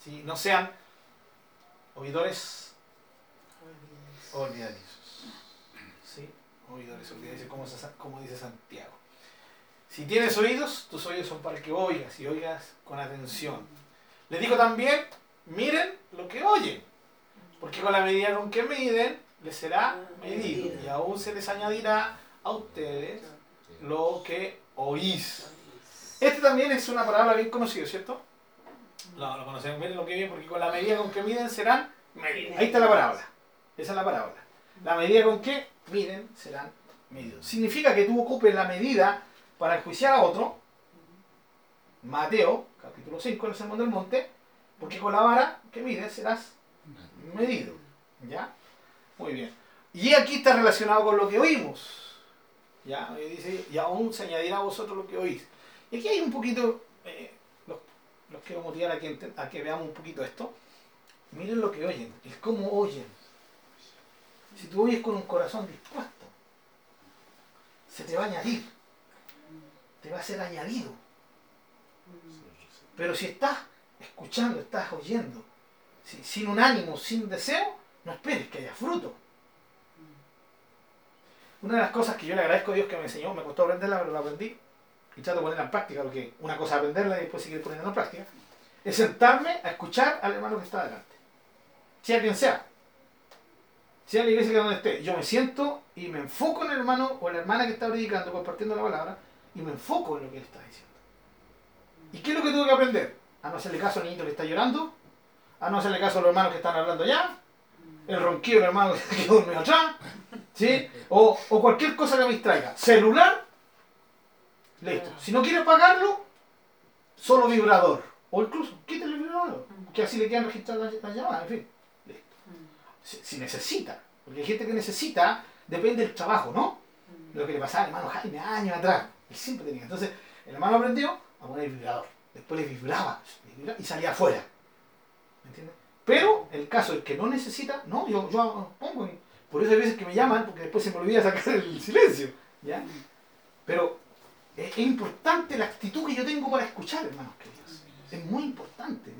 S1: ¿sí? No sean oidores olvidadizos. ¿sí? Oidores olvidadizos, como dice Santiago. Si tienes oídos, tus oídos son para que oigas y oigas con atención. Les dijo también, miren lo que oyen, porque con la medida con que miden, les será medido y aún se les añadirá a ustedes lo que oís. Este también es una palabra bien conocida, ¿cierto? No, lo conocemos, miren lo que oyen, porque con la medida con que miden serán medidos. Ahí está la palabra. Esa es la palabra. La medida con que miden serán medidos. Significa que tú ocupes la medida para enjuiciar a otro, Mateo, capítulo 5, en el Sermón del Monte, porque con la vara que mides serás medido. ¿Ya? Muy bien. Y aquí está relacionado con lo que oímos. ¿Ya? Y dice, y aún se añadirá a vosotros lo que oís. Y aquí hay un poquito, eh, los, los quiero motivar a que, a que veamos un poquito esto. Miren lo que oyen, el cómo oyen. Si tú oyes con un corazón dispuesto, se te va a añadir, te va a ser añadido. Pero si estás escuchando, estás oyendo, si- sin un ánimo, sin deseo, no esperes que haya fruto. Una de las cosas que yo le agradezco a Dios que me enseñó, me costó aprenderla, pero la aprendí, y trato de ponerla en práctica, porque una cosa es aprenderla y después seguir poniéndola en práctica, es sentarme a escuchar al hermano que está delante. Sea quien sea. Sea la iglesia que donde esté. Yo me siento y me enfoco en el hermano o la hermana que está predicando, compartiendo la palabra, y me enfoco en lo que él está diciendo. ¿Y qué es lo que tengo que aprender? A no hacerle caso al niñito que está llorando, a no hacerle caso a los hermanos que están hablando allá, el ronquido del hermano que [laughs] duerme atrás, ¿sí? o, o cualquier cosa que me distraiga. Celular, listo. Si no quiere pagarlo, solo vibrador. O incluso, quítale el vibrador, que así le quedan registradas las, las llamadas, en fin. Listo. Si, si necesita, porque hay gente que necesita, depende del trabajo, ¿no? Lo que le pasaba al hermano Jaime años atrás. Siempre tenía. Entonces, el hermano aprendió a poner el vibrador. Después le vibraba, y salía afuera. ¿Me entiendes? Pero el caso del que no necesita, no, yo, yo pongo. Por eso hay veces que me llaman, porque después se me olvida sacar el silencio. ¿ya? Pero es, importante la actitud que yo tengo para escuchar, hermanos queridos. Es muy importante.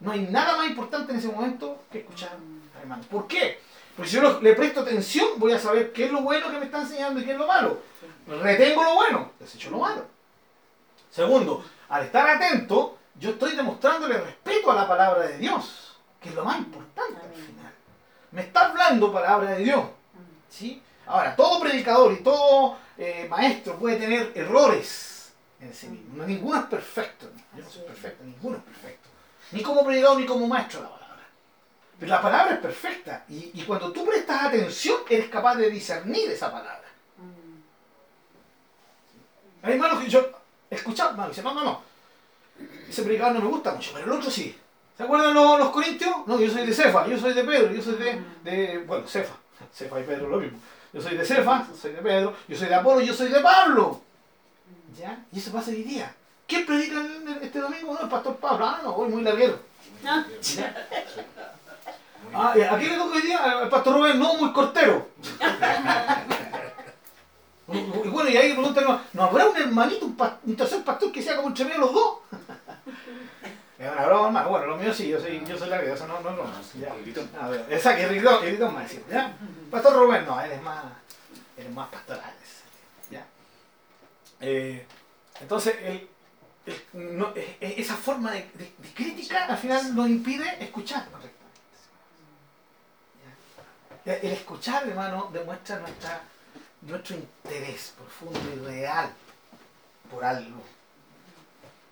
S1: No hay nada más importante en ese momento que escuchar al hermano. ¿Por qué? Porque si yo le presto atención, voy a saber qué es lo bueno que me está enseñando y qué es lo malo. Retengo lo bueno, desecho lo malo. Segundo, al estar atento, yo estoy demostrándole respeto a la palabra de Dios, que es lo más importante al final. Me está hablando palabra de Dios. ¿sí? Ahora, todo predicador y todo eh, maestro puede tener errores en sí mismo. No, ninguno es perfecto. Yo no soy perfecto, ninguno es perfecto. Ni como predicador ni como maestro la palabra. Pero la palabra es perfecta. Y, y cuando tú prestas atención, eres capaz de discernir esa palabra. Hay hermanos que yo he escuchado, hermano, dice, no, no, no. Ese predicador no me gusta mucho, pero el otro sí. ¿Se acuerdan los, los corintios? No, yo soy de Cefa, yo soy de Pedro, yo soy de, de bueno, Cefa. [laughs] Cefa y Pedro lo mismo. Yo soy de Cefa, soy de Pedro, yo soy de Apolo, yo soy de Pablo. ¿Ya? Y eso pasa hoy día. ¿Quién predica el- este domingo? No, el pastor Pablo. Ah, no, voy muy larguero.
S2: Ah. [laughs]
S1: Ah, ¿y ¿A quién le toca hoy día? Al pastor Rubén, no, muy cortero. [laughs] Y bueno, y ahí preguntan, ¿no, ¿no habrá un hermanito, un, pas- un tercer pastor que sea como entre medio de los dos? [laughs] Es una broma, hermano. Bueno, lo mío sí, yo soy, yo soy larguero, eso no, no es broma. Ya.
S4: Gritón.
S1: A ver, exacto, y Gritón más decir, ¿ya? Pastor Rubén, no, él es más, él es más pastoral. ¿ya? Eh, entonces, el- no- e- e- esa forma de, crítica al final nos impide escuchar correctamente. El escuchar, hermano, demuestra nuestra, nuestro interés profundo y real por algo.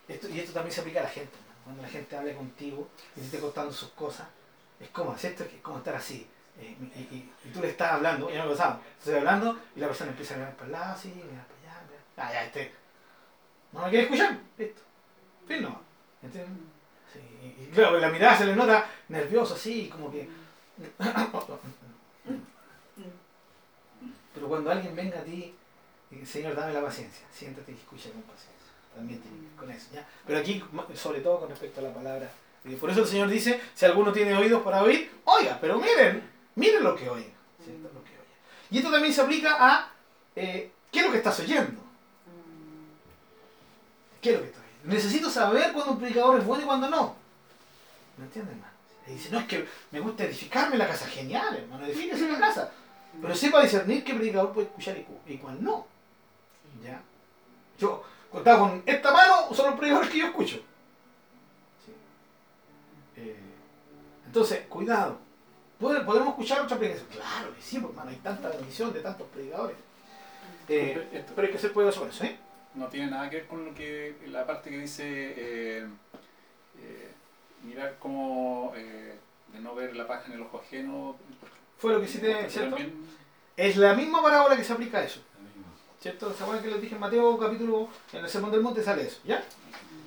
S1: Esto, y esto también se aplica a la gente. hermano. Cuando la gente habla contigo y te esté contando sus cosas, es como, ¿cierto? Es como estar así. eh, y, tú le estás hablando, ya me lo sabes, estoy hablando y la persona empieza a mirar para el lado, así, mirar para allá, mirar- ah, ya, este, no me quiere escuchar, listo, fin no, ¿entiendes? Sí, y, claro, la mirada se le nota nervioso, así, como que... Pero cuando alguien venga a ti, y, Señor, dame la paciencia, siéntate y escucha con paciencia. También tiene que ver con eso, ¿ya? Pero aquí, sobre todo con respecto a la palabra. de- Por eso el Señor dice, si alguno tiene oídos para oír, oiga, pero miren, miren. Lo que oiga. Y esto también se aplica a, eh, ¿qué es lo que estás oyendo? ¿Qué es lo que estás oyendo? Necesito saber cuando un predicador es bueno y cuando no. ¿Me entienden, hermano? Y dice, no, es que me gusta edificarme la casa. Genial, hermano, edifíquese la casa. Pero sepa discernir qué predicador puede escuchar y, cu- y cuál no. ¿Ya? Yo, contaba con esta mano, son los predicadores que yo escucho. Eh, entonces, cuidado. ¿Pod- ¿Podemos escuchar otra predicación? Claro que sí, porque hermano, hay tanta bendición de tantos predicadores. Pero hay que ser cuidadoso con eso, ¿eh?
S4: No tiene nada que ver con lo que la parte que dice eh, eh, mirar cómo eh, de no ver la paja en el ojo ajeno
S1: Fue lo que
S4: porque
S1: ¿cierto?
S4: también
S1: Es la misma parábola que se aplica a eso. ¿Cierto? ¿Se acuerdan que les dije en Mateo capítulo, en el Sermón del Monte sale eso? ¿Ya?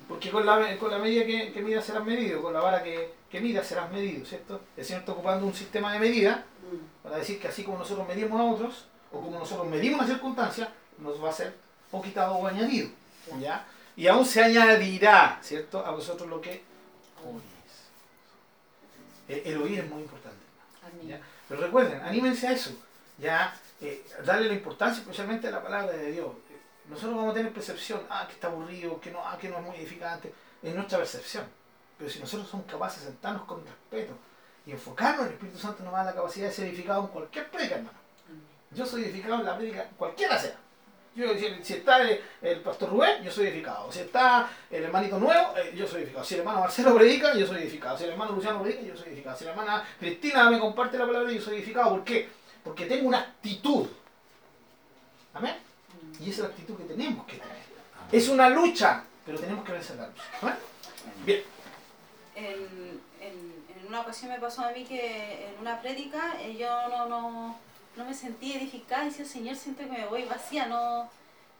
S1: Porque con la, con la medida que, que midas serás medido, con la vara que, que midas serás medido, ¿cierto? El Señor está ocupando un sistema de medida para decir que así como nosotros medimos a otros, o como nosotros medimos una circunstancia, nos va a ser o quitado o añadido. ¿Ya? Y aún se añadirá, ¿cierto? A vosotros lo que oís. Eh, El oír es muy importante. ¿ya? Pero recuerden, anímense a eso. Ya, eh, darle la importancia especialmente a la palabra de Dios. Nosotros vamos a tener percepción, ah, que está aburrido, que no, ah, que no es muy edificante. Es nuestra percepción. Pero si nosotros somos capaces de sentarnos con respeto y enfocarnos, el Espíritu Santo nos va a dar la capacidad de ser edificado en cualquier predica, hermano. Yo soy edificado en la predica, cualquiera sea. Yo, si, si está el, el pastor Rubén, yo soy edificado. Si está el hermanito nuevo, eh, yo soy edificado. Si el hermano Marcelo predica, yo soy edificado. Si el hermano Luciano predica, yo soy edificado. Si la hermana Cristina me comparte la palabra, yo soy edificado. ¿Por qué? Porque tengo una actitud. Amén. Y esa es la actitud que tenemos que tener. Es una lucha, pero tenemos que vencer la lucha. Amén. Bien.
S6: En, en, en una ocasión me pasó a mí que en una prédica eh, yo no, no, no me sentí edificada y decía, Señor, siento que me voy vacía, no,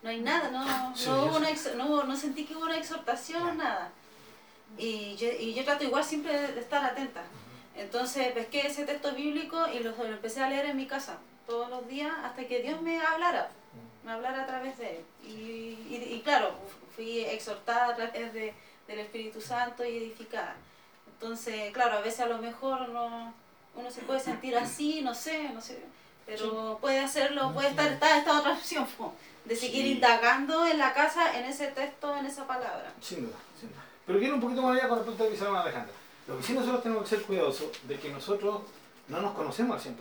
S6: no hay nada, no,
S1: Sí,
S6: no, hubo una no, no sentí que hubo una exhortación, nada. Y yo, y yo trato igual siempre de, de estar atenta. Entonces pesqué ese texto bíblico y lo, lo empecé a leer en mi casa todos los días hasta que Dios me hablara, me hablara a través de él. Y, y, y claro, fui exhortada a través de, del Espíritu Santo y edificada. Entonces, claro, a veces a lo mejor no, uno se puede sentir así, no sé, no sé, pero puede hacerlo, puede estar esta, esta otra opción, de seguir
S5: Sí.
S6: indagando en la casa, en ese texto, en esa palabra.
S1: Sin duda, sin duda. Pero quiero un poquito más allá con respecto a lo que dice Alejandra. Lo que sí nosotros tenemos que ser cuidadosos de que nosotros no nos conocemos al 100%.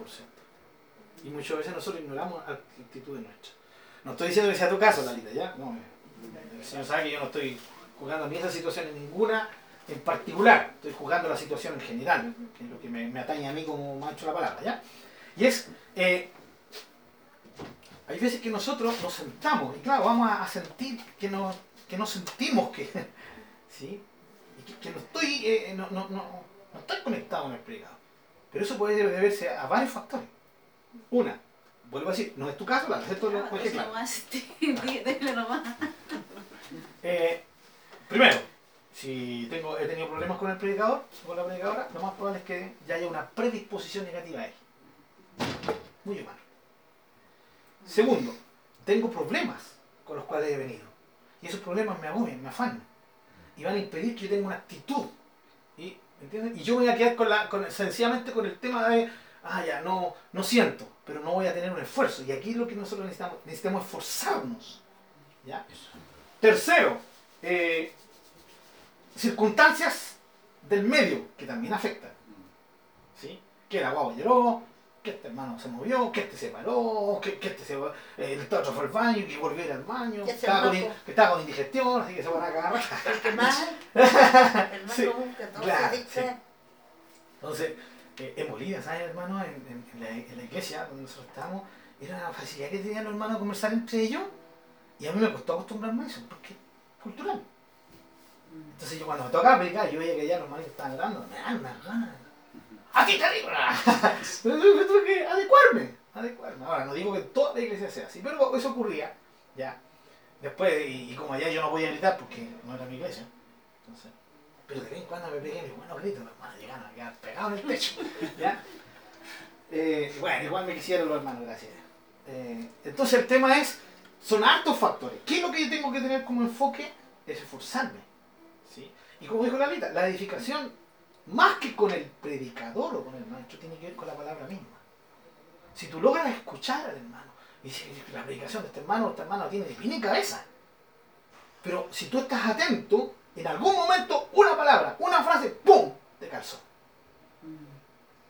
S1: Y muchas veces nosotros ignoramos actitudes nuestras. No estoy diciendo que sea tu caso, Lalita, ¿ya? No, eh, el Señor sabe que yo no estoy jugando ni esa situación en ninguna en particular. Estoy jugando la situación en general, que es lo que me, me atañe a mí como macho la palabra, ¿ya? Y es, eh, hay veces que nosotros nos sentamos, y claro, vamos a, sentir que nos, que nos sentimos que, [laughs] ¿sí? Que, que no, estoy, eh, no, no, no, no estoy conectado con el predicado. Pero eso puede deberse a varios factores. Una, vuelvo a decir, no es tu caso, la esto lo
S6: Ah, eso
S1: claro. [laughs]
S6: nomás, nomás. [laughs]
S1: Eh, primero, si tengo, he tenido problemas con el predicador o con la predicadora, lo más probable es que ya haya una predisposición negativa a él. Muy humano. Segundo, tengo problemas con los cuales he venido. Y esos problemas me agobian, me afanan. Y van a impedir que yo tenga una actitud. ¿Y, ¿entiendes? y yo voy a quedar con la, sencillamente con el tema de, ah, ya, no, no siento, pero no voy a tener un esfuerzo. Y aquí lo que nosotros necesitamos, necesitamos esforzarnos. ¿ya? Tercero, eh, circunstancias del medio que también afectan. ¿sí? Que la guagua lloró, que este hermano se movió, que este se paró, que, que este se eh, el otro fue al baño y que volvió a ir al baño,
S3: Que
S1: estaba, con, que estaba con indigestión, así que se van a agarrar.
S3: El que más, el más [laughs]
S1: Sí,
S3: común que todos
S1: claro,
S3: se.
S1: Entonces, eh, en Bolivia, ¿sabes, hermano? En, en- en la, en la iglesia donde nosotros estábamos, era una facilidad que tenían los hermanos a conversar entre ellos. Y a mí me costó acostumbrarme a eso, porque es cultural. Entonces yo cuando me tocaba predicar, yo veía que ya los hermanos estaban hablando, me dan unas ganas. ¡A ti te digo! Pero yo tuve que adecuarme, adecuarme. Ahora, no digo que toda la iglesia sea así, pero eso ocurría, ya. Después, y, como allá yo no podía gritar porque no era mi iglesia, entonces... Pero de vez en cuando me pegué bueno, grito, los hermanos llegaron a quedar pegados en el techo, [laughs] ¿ya? Eh, bueno, igual me quisieron los hermanos, gracias. Eh, entonces el tema es, son hartos factores. ¿Qué es lo que yo tengo que tener como enfoque? Es esforzarme. ¿sí? Y como dijo la Rita, la edificación, más que con el predicador o con el maestro, tiene que ver con la palabra misma. Si tú logras escuchar al hermano, y si la predicación de este hermano o esta hermana tiene pie ni cabeza, pero si tú estás atento, en algún momento una palabra, una frase, ¡pum! te calzó.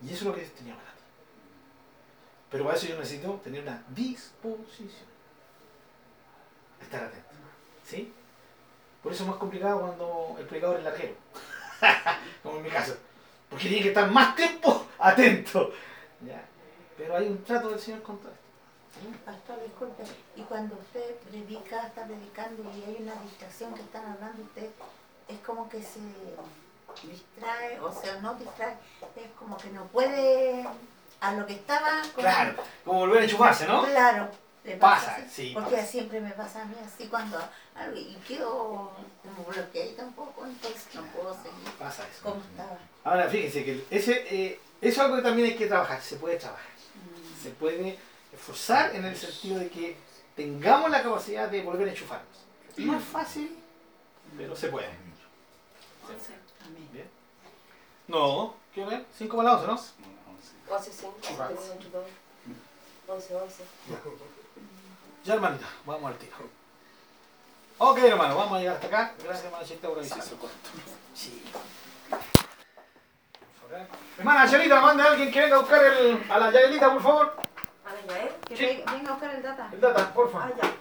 S1: Y eso es lo que tenía para ti. Pero para eso yo necesito tener una disposición. Estar atento. ¿Sí? Por eso es más complicado cuando el predicador es larguero. [laughs] Como en mi caso. Porque tiene que estar más tiempo atento. ¿Ya? Pero hay un trato del Señor con todo esto.
S3: Pastor, disculpe, y cuando usted predica, está predicando y hay una distracción que están hablando usted, es como que se distrae, o sea, no distrae, es como que no puede a lo que estaba con-
S1: Claro, como volver a enchufarse, ¿no?
S3: Claro, le
S1: Pasa,
S3: así,
S1: sí,
S3: Porque
S1: pasa.
S3: siempre me pasa a mí así cuando algo, y quedo como bloqueadita un poco, entonces no puedo seguir
S1: Pasa eso.
S3: como estaba.
S1: Ahora, fíjense que ese, eh, eso es algo que también hay que trabajar. Se puede trabajar. Se puede esforzar en el sentido de que tengamos la capacidad de volver a enchufarnos. No es fácil, pero se puede. Bien. No, ¿qué ver? Cinco para la once, ¿no?
S7: 11, 5, 7, 8, 2, 11, 11.
S1: Ya, hermanita, vamos al tiro. Ok, hermano, vamos a llegar hasta acá. Gracias, hermana Chita, por avisar. Sí. Hermana Chelita, manda a alguien que venga a buscar el, a la Yaelita, por favor.
S7: A la Yael.
S6: Que
S1: Sí.
S6: venga a buscar el data.
S1: El data, por favor.
S7: Ah, ya.